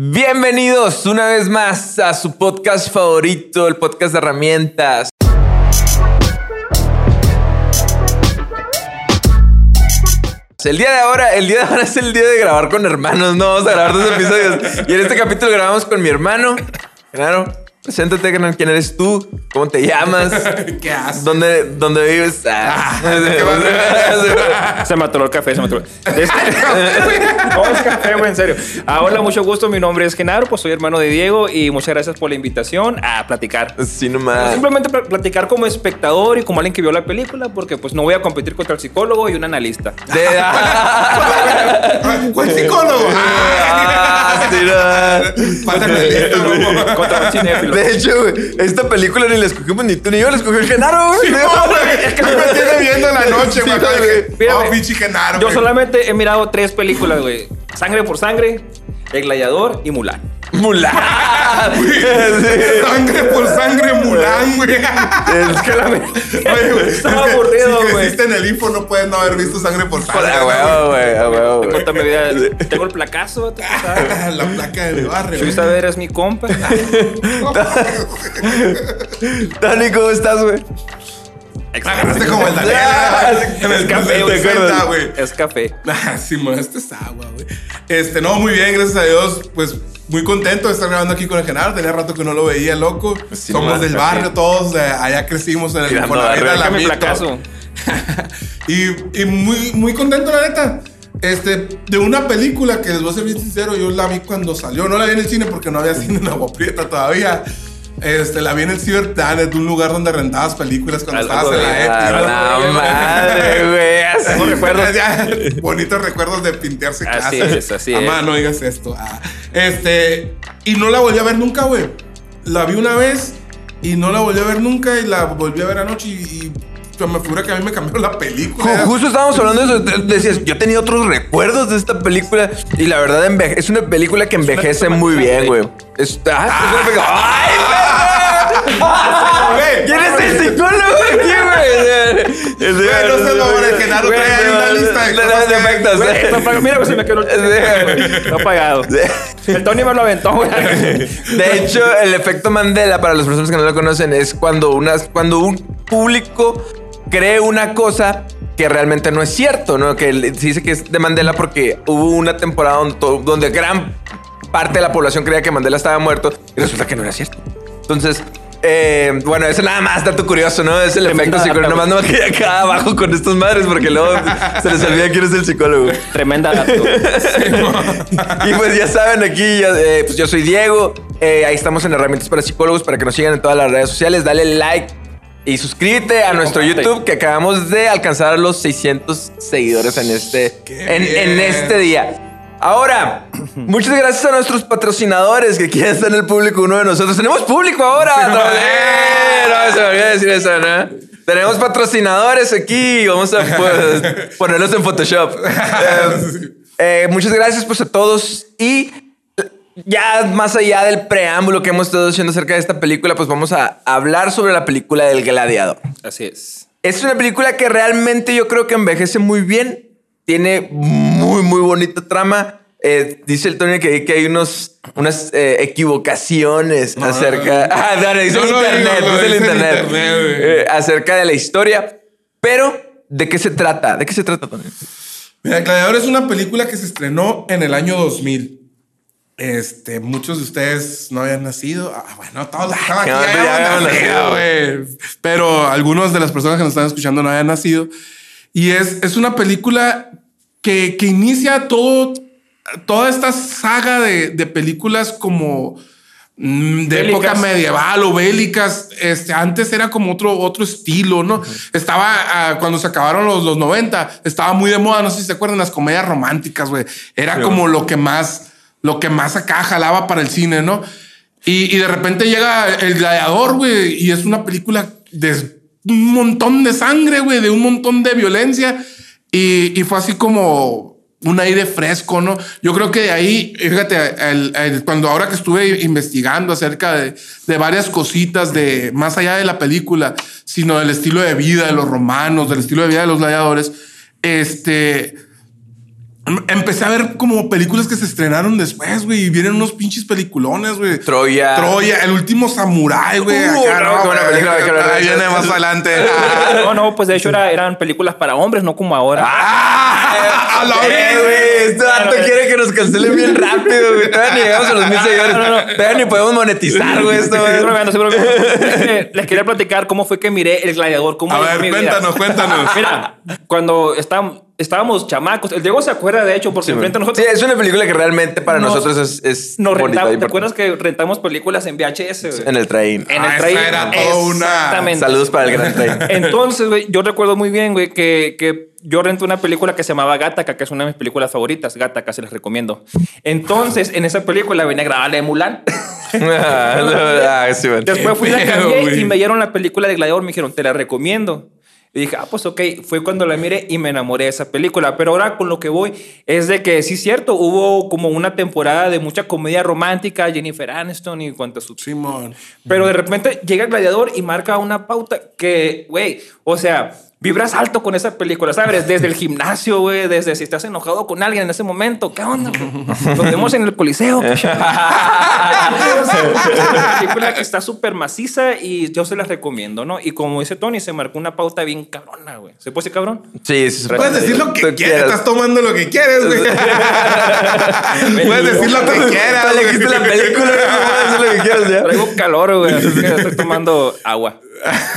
Bienvenidos una vez más a su podcast favorito, el podcast de herramientas. El día de ahora, el día de ahora es el día de grabar con hermanos, no vamos a grabar dos episodios. Y en este capítulo grabamos con mi hermano, claro. Preséntate. ¿Quién eres tú? ¿Cómo te llamas? ¿Qué haces? ¿Dónde, dónde vives? Ah. Se me atoró el café, se me atoró. Este- no, es café, güey, en serio. Ah, hola, mucho gusto. Mi nombre es Genaro, pues soy hermano de Diego y muchas gracias por la invitación a platicar. Sí, nomás. Simplemente pl- platicar como espectador y como alguien que vio la película, porque pues no voy a competir contra el psicólogo y un analista. De- ah, ¿Cuál psicólogo? ah, sí, no. Contra un cinéfilo. De hecho, güey, esta película ni la escogimos ni tú ni yo, la escogió el Genaro, güey. Es que me tiene viendo la noche, Sí, güey. Oh, pinche Genaro. Yo solamente he mirado tres películas, güey. Sangre por sangre, El Gladiador y Mulan. Mulan. Sangre por sangre, Mulan, güey. Es que la Oye, güey, Estaba es que aburrido, Si güey. creciste en el info, no puedes no haber visto sangre por sangre. A ¿no, huevo, güey, a huevo, Tengo güey. Tengo el placazo, güey? La placa del barrio. Chuy güey. Saavedra es mi compa. Dani, ¿cómo estás, güey? Agarraste como el Daniel. Ah, En el café, güey. Es café. Ah, Simón, esto es agua, güey. Este, no, muy bien, gracias a Dios. Pues muy contento de estar grabando aquí con el Genaro. Tenía rato que no lo veía, loco. Sí, Somos man, del sí. barrio todos. de allá crecimos en el Tirando la placazo. y, y muy, muy contento, la neta. Este, de una película que les voy a ser bien sincero, yo la vi cuando salió. No la vi en el cine porque no había cine en Agua Prieta todavía. Este, la vi en el Cyber Planet, un lugar donde rentabas películas cuando Algo estabas en la de- EPI. A ¿no? madre, güey. así. Recuerdos. Ya, Bonitos recuerdos de pintearse Así casas. es, así Amá, es. no digas esto. Ah, este, y no la volví a ver nunca, güey. La vi una vez y no la volví a ver nunca y la volví a ver anoche y, y me figura que a mí me cambió la película. Ju- Justo estábamos hablando de eso. de- Decías, yo tenía otros recuerdos de esta película y la verdad es una película que envejece muy bien, güey. Es, ah, es una película- ¡Ay, Güey, ¿Quién es el psicólogo aquí, güey? No lo van a Genaro Güey, trae ahí una lista de cosas que- Güey, eh. Mira, güey, se me quedó el apagado. El Tony me lo aventó, güey. De hecho, el efecto Mandela, para las personas que no lo conocen, es cuando, unas, cuando un público cree una cosa que realmente no es cierto, ¿no? Que se dice que es de Mandela porque hubo una temporada donde gran parte de la población creía que Mandela estaba muerto y resulta que no era cierto. Entonces, eh, bueno, eso nada más, dato curioso, ¿no? Es el efecto data, psicológico. Nomás no me quedé acá abajo con estas madres porque luego se les olvida quién es el psicólogo. Tremenda dato. Y pues ya saben, aquí ya, eh, pues yo soy Diego. Eh, ahí estamos en Herramientas para Psicólogos para que nos sigan en todas las redes sociales. Dale like y suscríbete a nuestro comparte. YouTube que acabamos de alcanzar los 600 seguidores en este, en, en este día. Ahora, muchas gracias a nuestros patrocinadores que quieren estar en el público, uno de nosotros. Tenemos público ahora. ¡Eh! No, se me olvidó decir eso, ¿no? Tenemos patrocinadores aquí. Vamos a pues, ponerlos en Photoshop. Eh, eh, muchas gracias pues a todos y ya más allá del preámbulo que hemos estado haciendo acerca de esta película, pues vamos a hablar sobre la película del gladiador. Así es. Es una película que realmente yo creo que envejece muy bien. Tiene muy, muy bonita trama. Eh, dice el Tony que, que hay unos, unas eh, equivocaciones acerca. Ah, no, no, dice No el internet, dice el internet. Eh, acerca de la historia. Pero, ¿de qué se trata? ¿De qué se trata, Tony? Mira, Gladiador es una película que se estrenó en el año 2000. Este, muchos de ustedes no habían nacido. Ah, bueno, todos que estaban aquí No, ya nacido. Pero algunos de las personas que nos están escuchando no habían nacido. Y es, es una película que, que inicia todo, toda esta saga de, de películas como mm, de Bélicas. época medieval o bélicas. Este, antes era como otro, otro estilo, ¿no? Estaba ah, cuando se acabaron los, los 90, estaba muy de moda. No sé si se acuerdan las comedias románticas, güey. Era como lo que más, lo que más acá jalaba para el cine, ¿no? Y, y de repente llega el gladiador, güey, y es una película de un montón de sangre, güey, de un montón de violencia. Y, fue así como un aire fresco, ¿no? Yo creo que de ahí, fíjate, cuando ahora que estuve investigando acerca de, de varias cositas de más allá de la película, sino del estilo de vida de los romanos, del estilo de vida de los gladiadores, este Empecé a ver como películas que se estrenaron después, güey. Y vienen unos pinches peliculones, güey. Troya. Troya, el último samurái, güey. Uh, acá, no, güey, película, ahí viene más adelante. No, no, pues de hecho era- eran películas para hombres, no como ahora. ¡Ah! A la Eh, vez, güey, este vato quiere que nos cancelen bien rápido, güey. Todavía ni llegamos a los mil seguidores. Todavía ni podemos monetizar, güey, esto, Estoy güey. bromeando, estoy bromeando. Es que Les quería platicar cómo fue que miré El Gladiador. Cómo A ver, mi vida. cuéntanos, cuéntanos. Mira, cuando estábamos, estábamos chamacos, el Diego se acuerda de hecho, porque enfrente a Sí, nosotros es una película que realmente para Nos- nosotros es, es nos rentamos. ¿Te acuerdas que rentamos películas en VHS? En el train. En Ah, el esa train. era todo una- Exactamente. Saludos para el gran train. Entonces, güey, yo recuerdo muy bien, güey, que, que yo renté una película que se llamaba Gataca, que es una de mis películas favoritas. Gataca, se les recomiendo. Entonces, en esa película venía grabada la de Mulan. ah, sí. Después fui y la y me dieron la película de Gladiador. Me dijeron, te la recomiendo. Y dije, ah, pues ok. Fue cuando la miré y me enamoré de esa película. Pero ahora con lo que voy es de que sí es cierto, hubo como una temporada de mucha comedia romántica, Jennifer Aniston y cuantas sus Simón. pero de repente llega el gladiador y marca una pauta que, güey, o sea, vibras alto con esa película, ¿sabes? Desde el gimnasio, güey, desde si estás enojado con alguien en ese momento, ¿qué onda? Nos vemos en el coliseo. Una película que está súper maciza y yo se las recomiendo, ¿no? Y como dice Tony, se marcó una pauta bien cabrona, güey. ¿Se puede decir cabrón? Sí, sí, sí. Puedes decir lo que quieras. Estás tomando lo que quieres, güey. Puedes decir lo que quieras. Güey. la película, puedes hacer lo que quieras ya. Traigo calor, güey, así que estoy tomando agua.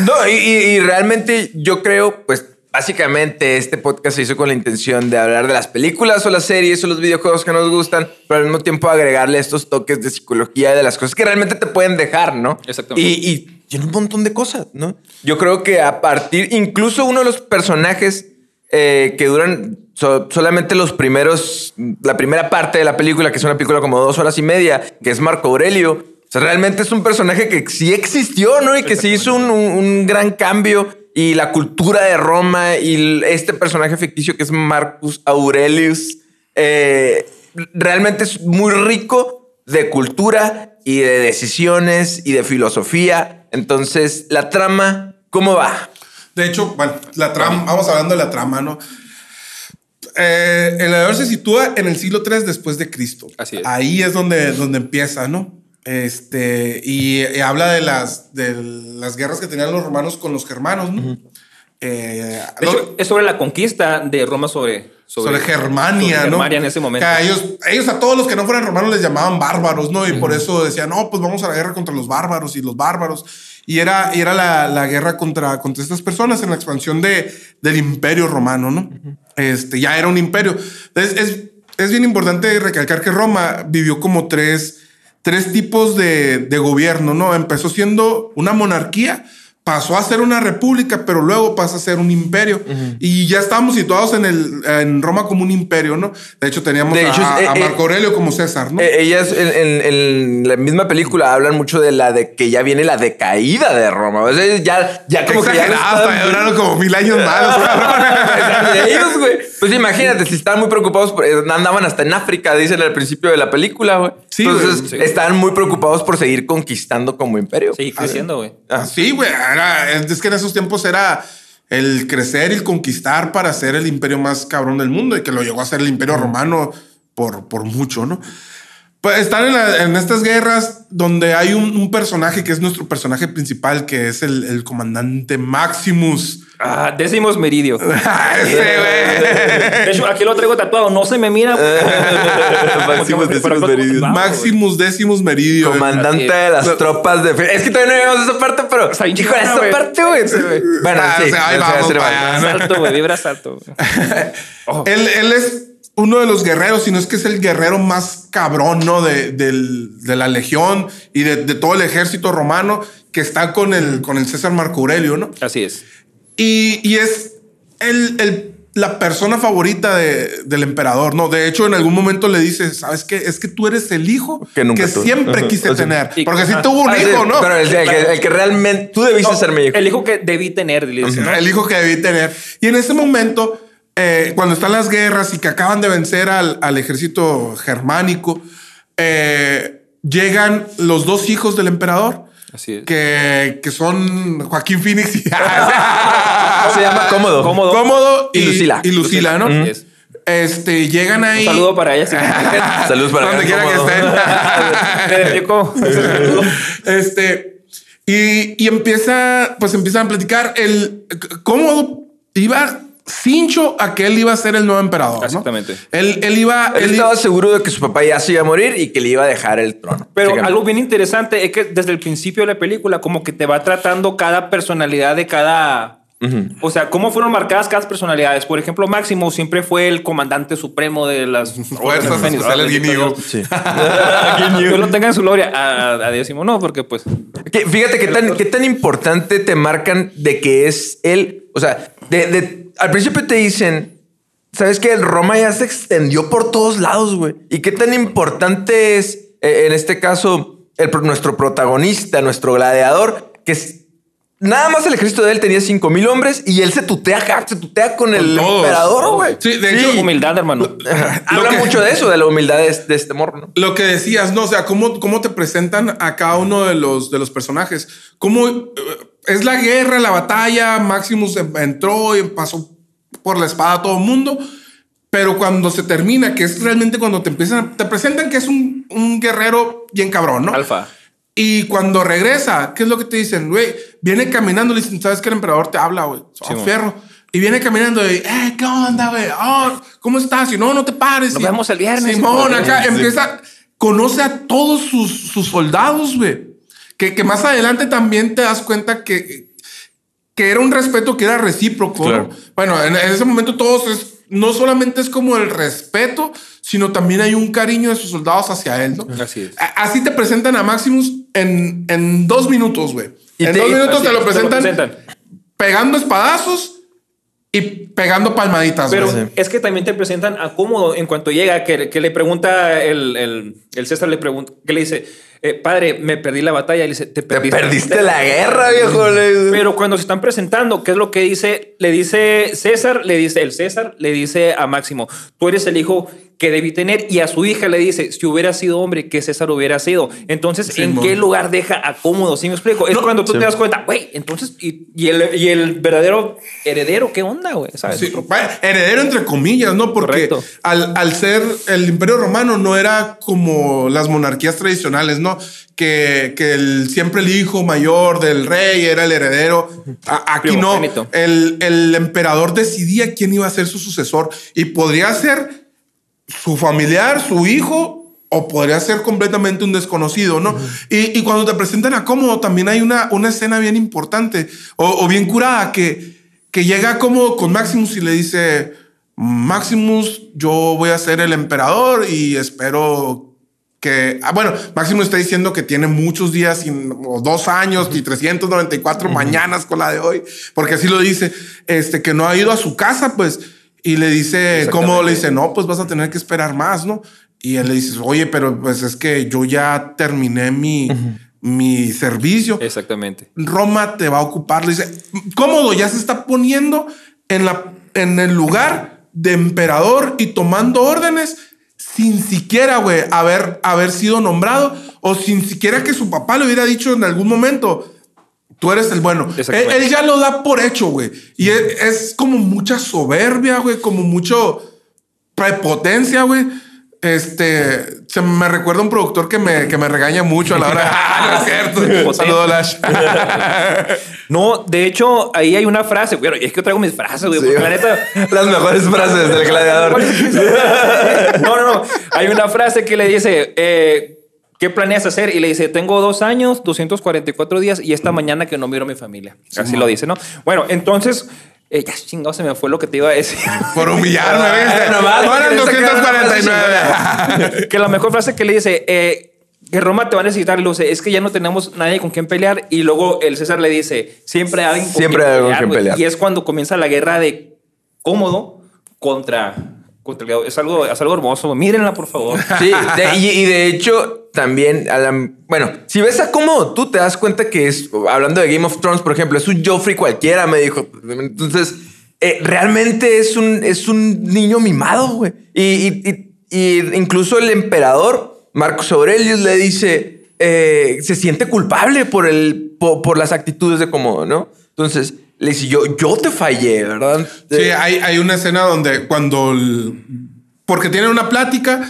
No, y, y- realmente yo creo, pues básicamente este podcast se hizo con la intención de hablar de las películas o las series o los videojuegos que nos gustan, pero al mismo tiempo agregarle estos toques de psicología de las cosas que realmente te pueden dejar, ¿no? Exactamente. Y, y tiene un montón de cosas, ¿no? Yo creo que a partir, incluso uno de los personajes eh, que duran so- solamente los primeros, la primera parte de la película, que es una película como dos horas y media, que es Marco Aurelio. O sea, realmente es un personaje que sí existió, ¿no? Y que sí hizo un, un- un gran cambio. Y la cultura de Roma y este personaje ficticio que es Marcus Aurelius, eh, realmente es muy rico de cultura y de decisiones y de filosofía. Entonces, la trama, ¿cómo va? De hecho, bueno, la trama, vamos hablando de la trama, ¿no? Eh, el gladiador se sitúa en el siglo III después de Cristo. Así es. Ahí es donde, donde empieza, ¿no? Este, y, y habla de las, de las guerras que tenían los romanos con los germanos, ¿no? Eh, De lo- hecho, es sobre la conquista de Roma sobre, sobre, Germania, sobre ¿no? Germania en ese momento. Que a ellos, ellos a todos los que no fueran romanos les llamaban bárbaros, ¿no? Y por eso decían, no, pues vamos a la guerra contra los bárbaros y los bárbaros. Y era, y era la, la guerra contra, contra estas personas en la expansión de, del imperio romano, ¿no? Este, ya era un imperio. Entonces, es, es bien importante recalcar que Roma vivió como tres, tres tipos de, de gobierno, ¿no? Empezó siendo una monarquía, pasó a ser una república, pero luego pasa a ser un imperio. Y ya estábamos situados en, el, en Roma como un imperio, ¿no? De hecho, teníamos De a, hecho, a eh, Marco Aurelio como César, ¿no? Eh, ellas en, en- en la misma película hablan mucho de la de que ya viene la decaída de Roma. O sea, ya, ya como que ya están- duraron como mil años más. ellos, güey. Pues imagínate, si estaban muy preocupados, por- eh, andaban hasta en África, dicen al principio de la película, güey. Sí, Entonces, sí. estaban muy preocupados por seguir conquistando como imperio. Sí, creciendo, güey. Ah. Sí, güey. Es que en esos tiempos era el crecer y el conquistar para ser el imperio más cabrón del mundo y que lo llegó a ser el imperio romano por, por mucho, ¿no? Pues están en, la- en estas guerras donde hay un, un personaje que es nuestro personaje principal, que es el, el comandante Maximus. Ah, décimos meridio. Ese, güey. De hecho, aquí lo traigo tatuado. No se me mira. Maximus Decimus Meridius. Vamos, Maximus Decimus Meridio. Comandante de las tropas de... Es que todavía no llegamos a esa parte, pero... Hijo, chingona, esa güey. parte, güey. Bueno, Ah, sí. o sea, ahí vamos. Salto, güey. Vibra salto. güey. Oh. Él, él es uno de los guerreros, si no es que es el guerrero más cabrón, ¿no? De, del- de la legión y de, de todo el ejército romano que está con el, con el César Marco Aurelio, ¿no? Así es. Y, y es el, el- la persona favorita de- del emperador, ¿no? De hecho, en algún momento le dice, ¿sabes qué? Es que tú eres el hijo Que que, nunca tuve". siempre quise O sea, tener. y- Porque sí ah, tuvo un Ah, sí, hijo, ¿no? Pero el, el que, el que realmente... Tú debiste No, ser mi hijo. El hijo que debí tener, le dicen, ¿no? El hijo que debí tener. Y en ese momento, eh, cuando están las guerras y que acaban de vencer al, al ejército germánico, eh, llegan los dos hijos del emperador. Así es. Que, que son Joaquín Phoenix y Se llama Cómodo. Cómodo. Cómodo y, Y Lucila. Y Lucila, ¿no? Así es. Este, llegan ahí. Un saludo para ella. sí. Saludos para Donde quiera que Cómodo. estén. Este, y, y empieza, pues empiezan a platicar el cómo iba cincho a que él iba a ser el nuevo emperador. ¿no? Exactamente. Él, él iba. Él él estaba seguro de que su papá ya se iba a morir y que le iba a dejar el trono. Pero algo bien interesante es que desde el principio de la película, como que te va tratando cada personalidad de cada. O sea, cómo fueron marcadas cada personalidades. Por ejemplo, Máximo siempre fue el comandante supremo de las Fuerzas Especiales Guineo. Sí. Que lo tenga en su gloria. A, a décimo no, porque pues. Que- fíjate qué tan, qué tan importante te marcan de que es él. O sea, de, de- al principio te dicen, ¿sabes que El Roma ya se extendió por todos lados, güey. Y qué tan importante es, eh, en este caso, el, nuestro protagonista, nuestro gladiador, que nada más el ejército de él tenía cinco mil hombres y él se tutea, se tutea con, el todos. emperador, güey. Sí, de hecho, Humildad, hermano. Habla que- mucho de eso, de la humildad de, este- de este morro, ¿no? Lo que decías, ¿no? O sea, cómo, cómo te presentan a cada uno de los, de los personajes. Cómo eh, es la guerra, la batalla. Maximus entró y pasó por la espada a todo el mundo. Pero cuando se termina, que es realmente cuando te empiezan, te presentan que es un, un guerrero bien cabrón, ¿no? Alfa. Y cuando regresa, ¿qué es lo que te dicen? Güey, viene caminando, le dicen, ¿sabes que el emperador te habla, güey? Sí, fierro. Y viene caminando y, eh, ¿qué onda, güey? Oh, ¿cómo estás? Y no, no te pares. Nos Y- vemos el viernes. Simón, Sí. acá empieza, conoce a todos sus, sus soldados, güey. Que, que más adelante también te das cuenta que, que era un respeto que era recíproco. Claro. ¿no? Bueno, en, en ese momento todos es, no solamente es como el respeto, sino también hay un cariño de sus soldados hacia él, ¿no? Así es. Así te presentan a Maximus en, en dos minutos, güey. En te- dos minutos te lo es, presentan, pegando espadazos y pegando palmaditas, Pero es que también te presentan a cómodo en cuanto llega, que, que le pregunta el, el, el César, le pregunta, que le dice, eh, padre, me perdí la batalla. Le dice, te Te perdiste, perdiste la guerra, viejo. Pero cuando se están presentando, ¿qué es lo que dice? Le dice César, le dice el César, le dice a Máximo, tú eres el hijo que debí tener y a su hija le dice, si hubiera sido hombre, ¿qué César hubiera sido? Entonces, ¿en qué lugar deja a cómodo? ¿Sí me explico? Es No, cuando tú sí. te das cuenta, güey, entonces, y, y el, y el verdadero heredero, ¿qué onda, güey? Sí, heredero entre comillas, ¿no? Porque al, al ser el imperio romano no era como las monarquías tradicionales, ¿no? Que, que el, siempre el hijo mayor del rey era el heredero. A- aquí no. El, el emperador decidía quién iba a ser su sucesor y podría ser su familiar, su hijo, o podría ser completamente un desconocido, ¿no? y, y cuando te presentan a Cómodo, también hay una, una escena bien importante o, o bien curada que, que llega Cómodo con Maximus y le dice, Maximus, yo voy a ser el emperador y espero que, ah, bueno, Maximus está diciendo que tiene muchos días, sin, o dos años y 394 mañanas con la de hoy, porque así lo dice, este, que no ha ido a su casa, pues, y le dice, ¿cómo? Le dice, no, pues vas a tener que esperar más, ¿no? Y él le dice, oye, pero pues es que yo ya terminé mi, mi servicio. Exactamente. Roma te va a ocupar. Le dice, cómodo, ya se está poniendo en, la, en el lugar de emperador y tomando órdenes sin siquiera, güey, haber, haber sido nombrado o sin siquiera que su papá le hubiera dicho en algún momento, tú eres el bueno. Él, ya lo da por hecho, güey. Y es, es como mucha soberbia, güey, como mucho prepotencia, güey. Este, se me recuerda un productor que me, que me regaña mucho a la hora. no es cierto. Saludos, Lash. No, de hecho, ahí hay una frase, güey. Es que traigo mis frases, güey. Sí. porque la neta. Las mejores frases del gladiador. No, no, no. Hay una frase que le dice, eh, ¿qué planeas hacer? Y le dice, tengo dos años, 244 días y esta mañana que no miro a mi familia. Así lo dice, ¿no? Bueno, entonces, eh, ya chingado, se me fue lo que te iba a decir. Por humillarme. Ah, nomás, una 249. que la mejor frase que le dice, eh, que Roma te va a necesitar, dice, es que ya no tenemos nadie con quien pelear. Y luego el César le dice, siempre hay alguien con Siempre quien hay con quien güey". pelear. Y es cuando comienza la guerra de cómodo contra, contra el. Es algo, es algo hermoso. Mírenla, por favor. Sí, de- y, y de hecho, también, a la- bueno, si ves a cómo tú te das cuenta que es, hablando de Game of Thrones, por ejemplo, es un Joffrey cualquiera, me dijo. Entonces, eh, realmente es un, es un niño mimado, güey. Y, y- y- y incluso el emperador, Marcos Aurelius, le dice, eh, se siente culpable por, el, po- por, las actitudes de Cómodo, ¿no? Entonces, le dice, yo, yo te fallé, ¿verdad? Sí, hay, hay una escena donde cuando... el- porque tienen una plática,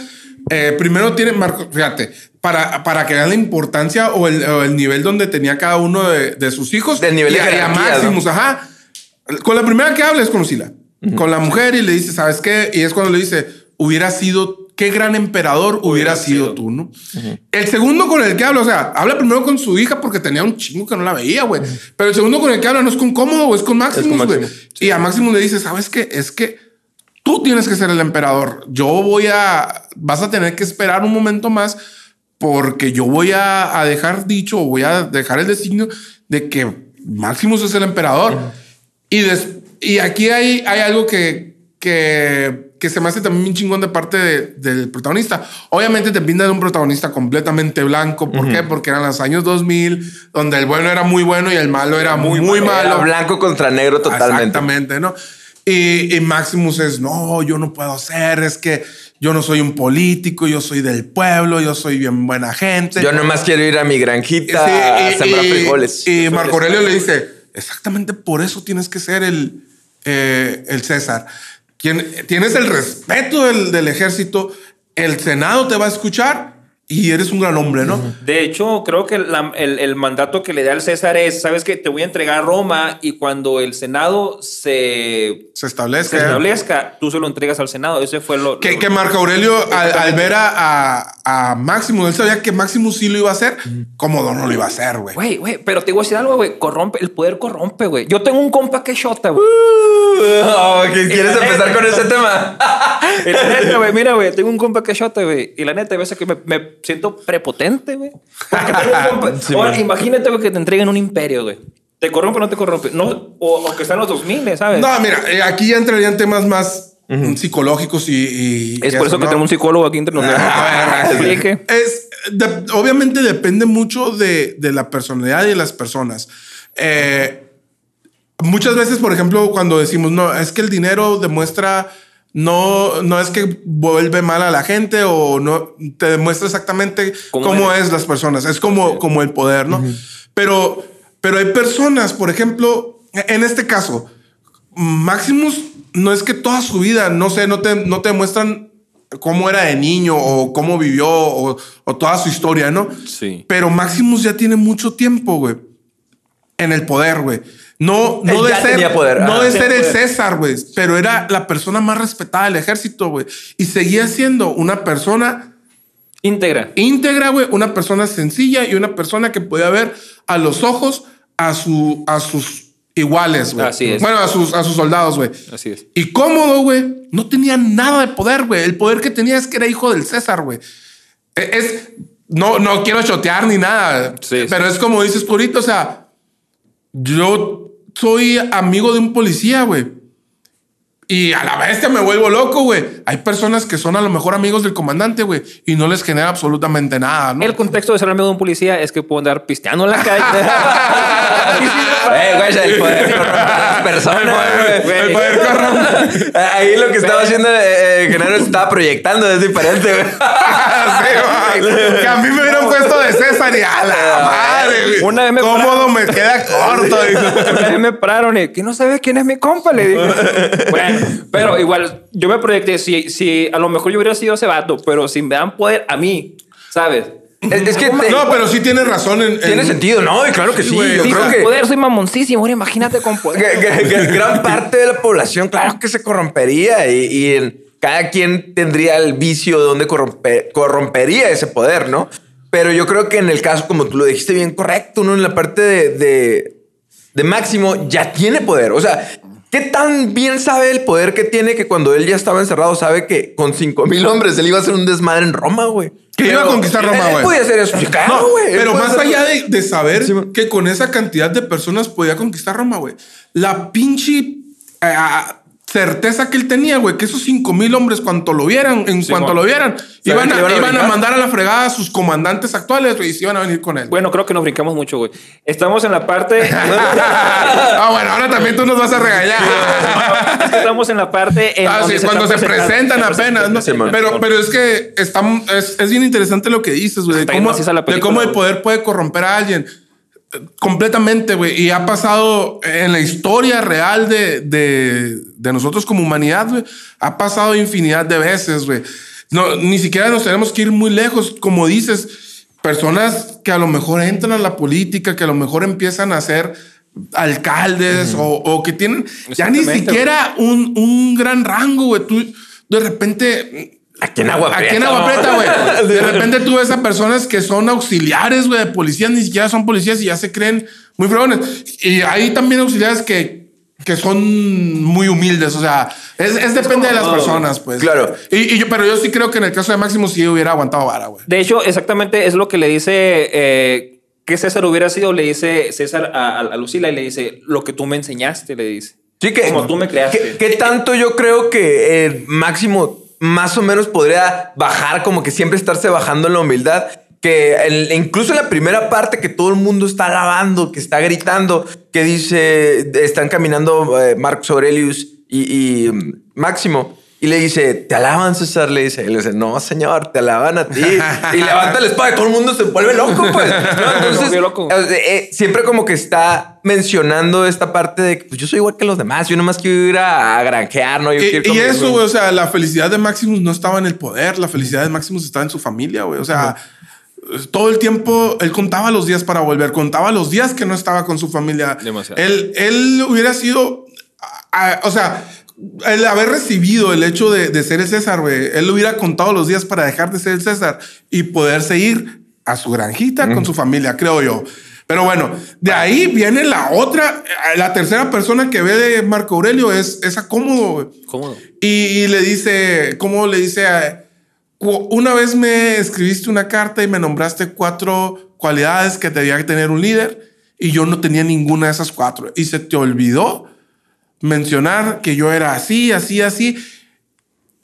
eh, primero tienen, Marco, fíjate, para, para que vean la importancia o el, o el nivel donde tenía cada uno de, de sus hijos. Del nivel y, de jerarquía, Maximus, ajá. Con la primera que habla es con Lucila. Con la mujer y le dice, ¿sabes qué? Y es cuando le dice, hubiera sido, qué gran emperador hubiera, sido, tú, ¿no? El segundo con el que habla, o sea, habla primero con su hija porque tenía un chingo que no la veía, güey. Pero el segundo con el que habla no es con Cómodo, es con Maximus, güey. Maximus, Y a Maximus le dice, ¿sabes qué? Es que tú tienes que ser el emperador. Yo voy a, vas a tener que esperar un momento más porque yo voy a, a dejar dicho o voy a dejar el designio de que Maximus es el emperador. Y, des- y aquí hay, hay algo que, que, que se me hace también un chingón de parte de- del protagonista. Obviamente te pinta de un protagonista completamente blanco. ¿Por qué? Porque eran los años 2000, donde el bueno era muy bueno y el malo era muy, muy malo. Era blanco contra negro totalmente. Exactamente, ¿no? Y, y Maximus es, no, yo no puedo ser, es que yo no soy un político, yo soy del pueblo, yo soy bien buena gente. Yo nomás quiero ir a mi granjita Sí, a y- sembrar y- frijoles. Y Marco Aurelio le dice, exactamente por eso tienes que ser el, eh, el César. Quien, tienes el respeto del, del ejército, el Senado te va a escuchar y eres un gran hombre, ¿no? De hecho, creo que la- el, el mandato que le da el César es, sabes que te voy a entregar a Roma y cuando el Senado se, Se establece. se establezca, tú se lo entregas al Senado. Ese fue lo... Que, lo- que Marco Aurelio, al, al ver a, a, a Maximus, él sabía que Maximus sí lo iba a hacer, Cómodo no lo iba a hacer, güey. Güey, güey, pero te voy a decir algo, güey. Corrompe, el poder corrompe, güey. Yo tengo un compa que shota, güey. Oh, ¿que ¿Quieres empezar con ese tema? Y la neta, güey, mira, güey, tengo un compa que shota, güey. Y la neta, a veces que me, me siento prepotente, güey. Sí, imagínate, que te entreguen un imperio, güey. ¿Te corrompe o no te corrompe? No, o, o que están los 2000, ¿sabes? No, mira, eh, aquí ya entrarían temas más mm, psicológicos y, y- es y por eso que ¿no? tenemos un psicólogo aquí entre nosotros. Ah, Explique. Es, de- obviamente depende mucho de, de la personalidad y de las personas. Eh, muchas veces, por ejemplo, cuando decimos, no, es que el dinero demuestra, no, no es que vuelve mal a la gente o no te demuestra exactamente ¿Cómo es las personas. Es como, como el poder, ¿no? Pero, pero hay personas, por ejemplo, en este caso, Maximus no es que toda su vida, no sé, no te, no te muestran cómo era de niño o cómo vivió o, o toda su historia, ¿no? Sí. Pero Maximus ya tiene mucho tiempo, güey, en el poder, güey. No, no de ser, poder. no de ser el poder. César, güey, pero era la persona más respetada del ejército, güey. Y seguía siendo una persona Íntegra. íntegra, güey, una persona sencilla y una persona que podía ver a los ojos a, su, a sus iguales, güey. Así es. Bueno, a sus, a sus soldados, güey. Así es. Y cómodo, güey, no tenía nada de poder, güey. El poder que tenía es que era hijo del César, güey. E- Es, no, no quiero chotear ni nada, Sí, pero es como dices ahorita, o sea, yo soy amigo de un policía, güey. Y a la bestia me vuelvo loco, güey. Hay personas que son a lo mejor amigos del comandante, güey, y no les genera absolutamente nada, ¿no? El contexto de ser amigo de un policía es que puedo andar pisteando en la calle. Eh, güey, el poder personas, güey. El poder corrompe. Ahí lo que estaba haciendo eh, eh, Genaro se estaba proyectando, es diferente, güey. Sí, güey. que a mí me puesto de César y a la madre, güey. Una vez me Cómodo me queda corto. Una vez me pararon y que no sabes quién es mi compa, le dije. Bueno, pero igual yo me proyecté, si, si a lo mejor yo hubiera sido ese vato, pero si me dan poder a mí, ¿sabes? Es, es que te- No, pero sí tienes razón en. en- tiene sentido, ¿no? Y claro que sí. güey, yo sí, creo Con que, poder soy mamoncísimo, ahora imagínate con poder. que- que- que gran parte de la población, claro que se corrompería y, y en- cada quien tendría el vicio de donde corrompe- corrompería ese poder, ¿no? Pero yo creo que en el caso, como tú lo dijiste bien correcto, ¿no? En la parte de, de, de Máximo ya tiene poder. O sea, ¿qué tan bien sabe el poder que tiene que cuando él ya estaba encerrado sabe que con cinco mil hombres él iba a hacer un desmadre en Roma, güey? Que iba a conquistar Roma, güey. podía hacer eso. Claro, No, güey. Pero más allá de, de saber Sí, que con esa cantidad de personas podía conquistar Roma, güey. La pinche eh, ah, certeza que él tenía, güey, que esos cinco mil hombres, cuanto lo vieran, en cuanto lo vieran, iban, a, le iban a iban a brincar. mandar a la fregada a sus comandantes actuales, güey, y se iban a venir con él. Bueno, creo que nos brincamos mucho, güey. Estamos en la parte. ah, bueno, ahora también tú nos vas a regañar. Estamos en la parte. En Ah, sí, cuando se presentan apenas, pero, pero es que está, es, es bien interesante lo que dices, güey, de cómo, de el poder puede corromper a alguien. Completamente, güey. Y ha pasado en la historia real de, de, de nosotros como humanidad, güey. Ha pasado infinidad de veces, güey. No, ni siquiera nos tenemos que ir muy lejos. Como dices, personas que a lo mejor entran a la política, que a lo mejor empiezan a ser alcaldes o, o que tienen ya ni siquiera un, un gran rango, güey. Tú de repente Aquí en Agua Aquí en güey. De repente tú ves a personas que son auxiliares, güey, de policías, ni siquiera son policías y ya se creen muy fregones. Y hay también auxiliares que, que son muy humildes. O sea, es, es depende de las personas, pues. Claro. Y, y yo, pero yo sí creo que en el caso de Máximo sí hubiera aguantado vara, güey. De hecho, exactamente es lo que le dice eh, que César hubiera sido. Le dice César a, a- a Lucila y le dice lo que tú me enseñaste, le dice. Sí, que, Como tú me creaste. ¿Qué, qué tanto yo creo que eh, Máximo más o menos podría bajar, como que siempre estarse bajando en la humildad? Que incluso en la primera parte que todo el mundo está alabando, que está gritando, que dice, están caminando eh, Marcos Aurelius y, y, mm, Máximo. Y le dice, te alaban, César. Le dice, y le dice, no, señor, te alaban a ti. y levanta la espada y todo el mundo se vuelve loco, pues. ¿no? Entonces, volvió loco. eh, eh, siempre como que está mencionando esta parte de que pues, yo soy igual que los demás. Yo nomás quiero ir a, a granjear, ¿no? Yo quiero ir Y, con y eso, güey, o sea, la felicidad de Maximus no estaba en el poder, la felicidad de Maximus estaba en su familia, güey. O sea, todo el tiempo él contaba los días para volver, contaba los días que no estaba con su familia. Demasiado. Él, él hubiera sido, a- a- o sea, el haber recibido el hecho de, de ser el César, güey, él hubiera contado los días para dejar de ser el César y poderse ir a su granjita con su familia, creo yo. Pero bueno, de ahí viene la otra, eh, la tercera persona que ve de Marco Aurelio es, es acómodo. Cómodo. Y, y le dice, ¿cómo le dice? a- una vez me escribiste una carta y me nombraste cuatro cualidades que que tener un líder y yo no tenía ninguna de esas cuatro. Y se te olvidó mencionar que yo era así, así, así.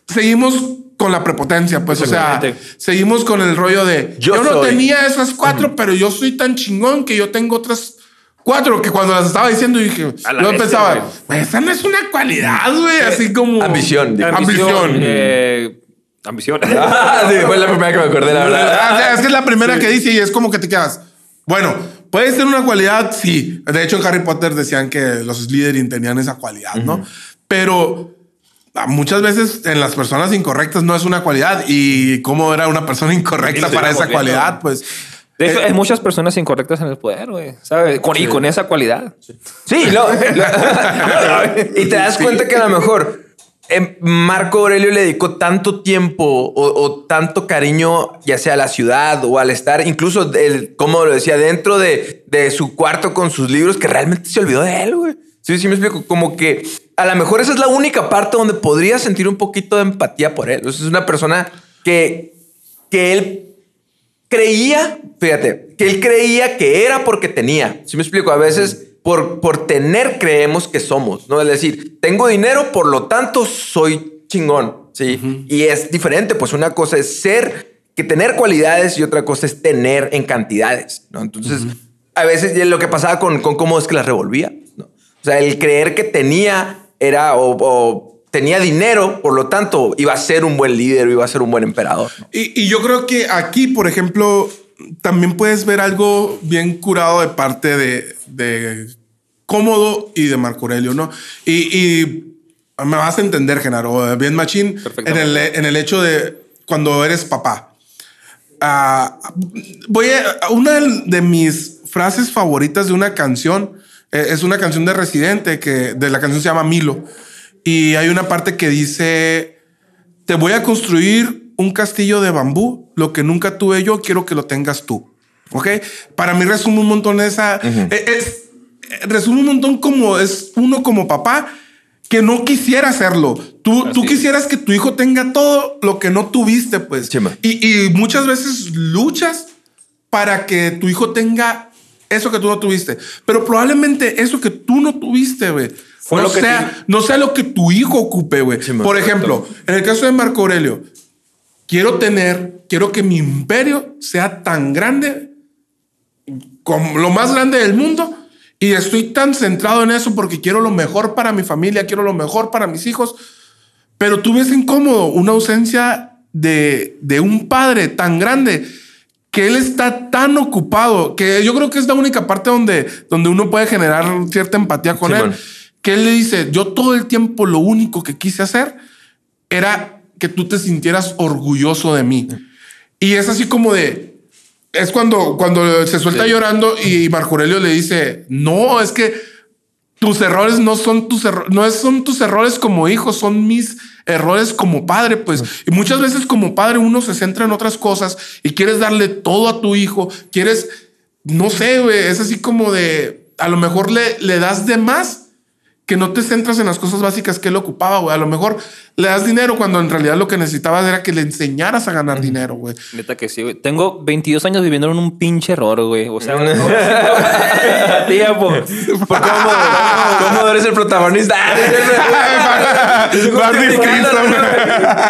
Seguimos con la prepotencia, pues, o sea, seguimos con el rollo de Yo yo, no soy. tenía esas cuatro, pero yo soy tan chingón que yo tengo otras cuatro que cuando las estaba diciendo dije, yo pensaba. "Güey, esa no es una cualidad, güey, así como Ambición, dijo. ambición. eh, ambición. Ah, sí, fue la primera que me acordé, la verdad. Ah, o sea, es que es la primera que dice y es como que te quedas. Bueno, puede ser una cualidad, sí. De hecho, en Harry Potter decían que los Slytherin tenían esa cualidad, ¿no? Pero ah, muchas veces en las personas incorrectas no es una cualidad. Y cómo era una persona incorrecta Sí, para esa cualidad, pues. De hecho, Eh, hay muchas personas incorrectas en el poder, güey. ¿Sabes? Con, Y con esa cualidad. Sí, no. y te das cuenta que a lo mejor eh, Marco Aurelio le dedicó tanto tiempo o, tanto cariño, ya sea a la ciudad o al estar, incluso, el, como lo decía, dentro de, su cuarto con sus libros, que realmente se olvidó de él, güey. Sí, sí me explico. Como que a lo mejor esa es la única parte donde podría sentir un poquito de empatía por él. Es una persona que, que él creía, fíjate, que él creía que era porque tenía. Si me explico, a veces por, por tener creemos que somos, ¿no? Es decir, tengo dinero, por lo tanto soy chingón, ¿sí? Y es diferente, pues una cosa es ser, que tener cualidades y otra cosa es tener en cantidades, ¿no? Entonces, a veces lo que pasaba con, con cómo es que las revolvía, ¿no? O sea, el creer que tenía era o, o tenía dinero, por lo tanto iba a ser un buen líder, iba a ser un buen emperador, ¿no? Y, y yo creo que aquí, por ejemplo, también puedes ver algo bien curado de parte de, de Cómodo y de Marco Aurelio, ¿no? Y, y me vas a entender, Genaro, bien machín, en el, en el hecho de cuando eres papá. Ah, voy a una de mis frases favoritas de una canción eh, es una canción de Residente que de la canción se llama Milo y hay una parte que dice te voy a construir un castillo de bambú. Lo que nunca tuve yo, quiero que lo tengas tú. Ok. Para mí resume un montón esa. eh, es- eh, resume un montón como es uno como papá que no quisiera hacerlo. Tú, tú es. quisieras que tu hijo tenga todo lo que no tuviste, pues. Y, y muchas veces luchas para que tu hijo tenga eso que tú no tuviste. Pero probablemente eso que tú no tuviste, güey, no, sea, te- no sea lo que tu hijo ocupe, güey. Por ejemplo, en el caso de Marco Aurelio, quiero tener, quiero que mi imperio sea tan grande como lo más grande del mundo. Y estoy tan centrado en eso porque quiero lo mejor para mi familia, quiero lo mejor para mis hijos. Pero tú ves incómodo una ausencia de, de un padre tan grande que él está tan ocupado que yo creo que es la única parte donde, donde uno puede generar cierta empatía con Simón. él. Que él le dice, yo todo el tiempo lo único que quise hacer era que tú te sintieras orgulloso de mí. Y es así como de, es cuando, cuando se suelta Sí. llorando y Marco Aurelio le dice, no, es que tus errores no son tus errores, no es- son tus errores como hijo, son mis errores como padre, pues. Y muchas veces como padre uno se centra en otras cosas y quieres darle todo a tu hijo, quieres, no sé, es así como de, a lo mejor le, le das de más que no te centras en las cosas básicas que él ocupaba, güey. A lo mejor le das dinero cuando en realidad lo que necesitabas era que le enseñaron a ganar dinero, güey. Neta que sí, güey. Tengo 22 años viviendo en un pinche error, güey. O sea, una empatía, po. ¿Por cómo, cómo eres el protagonista?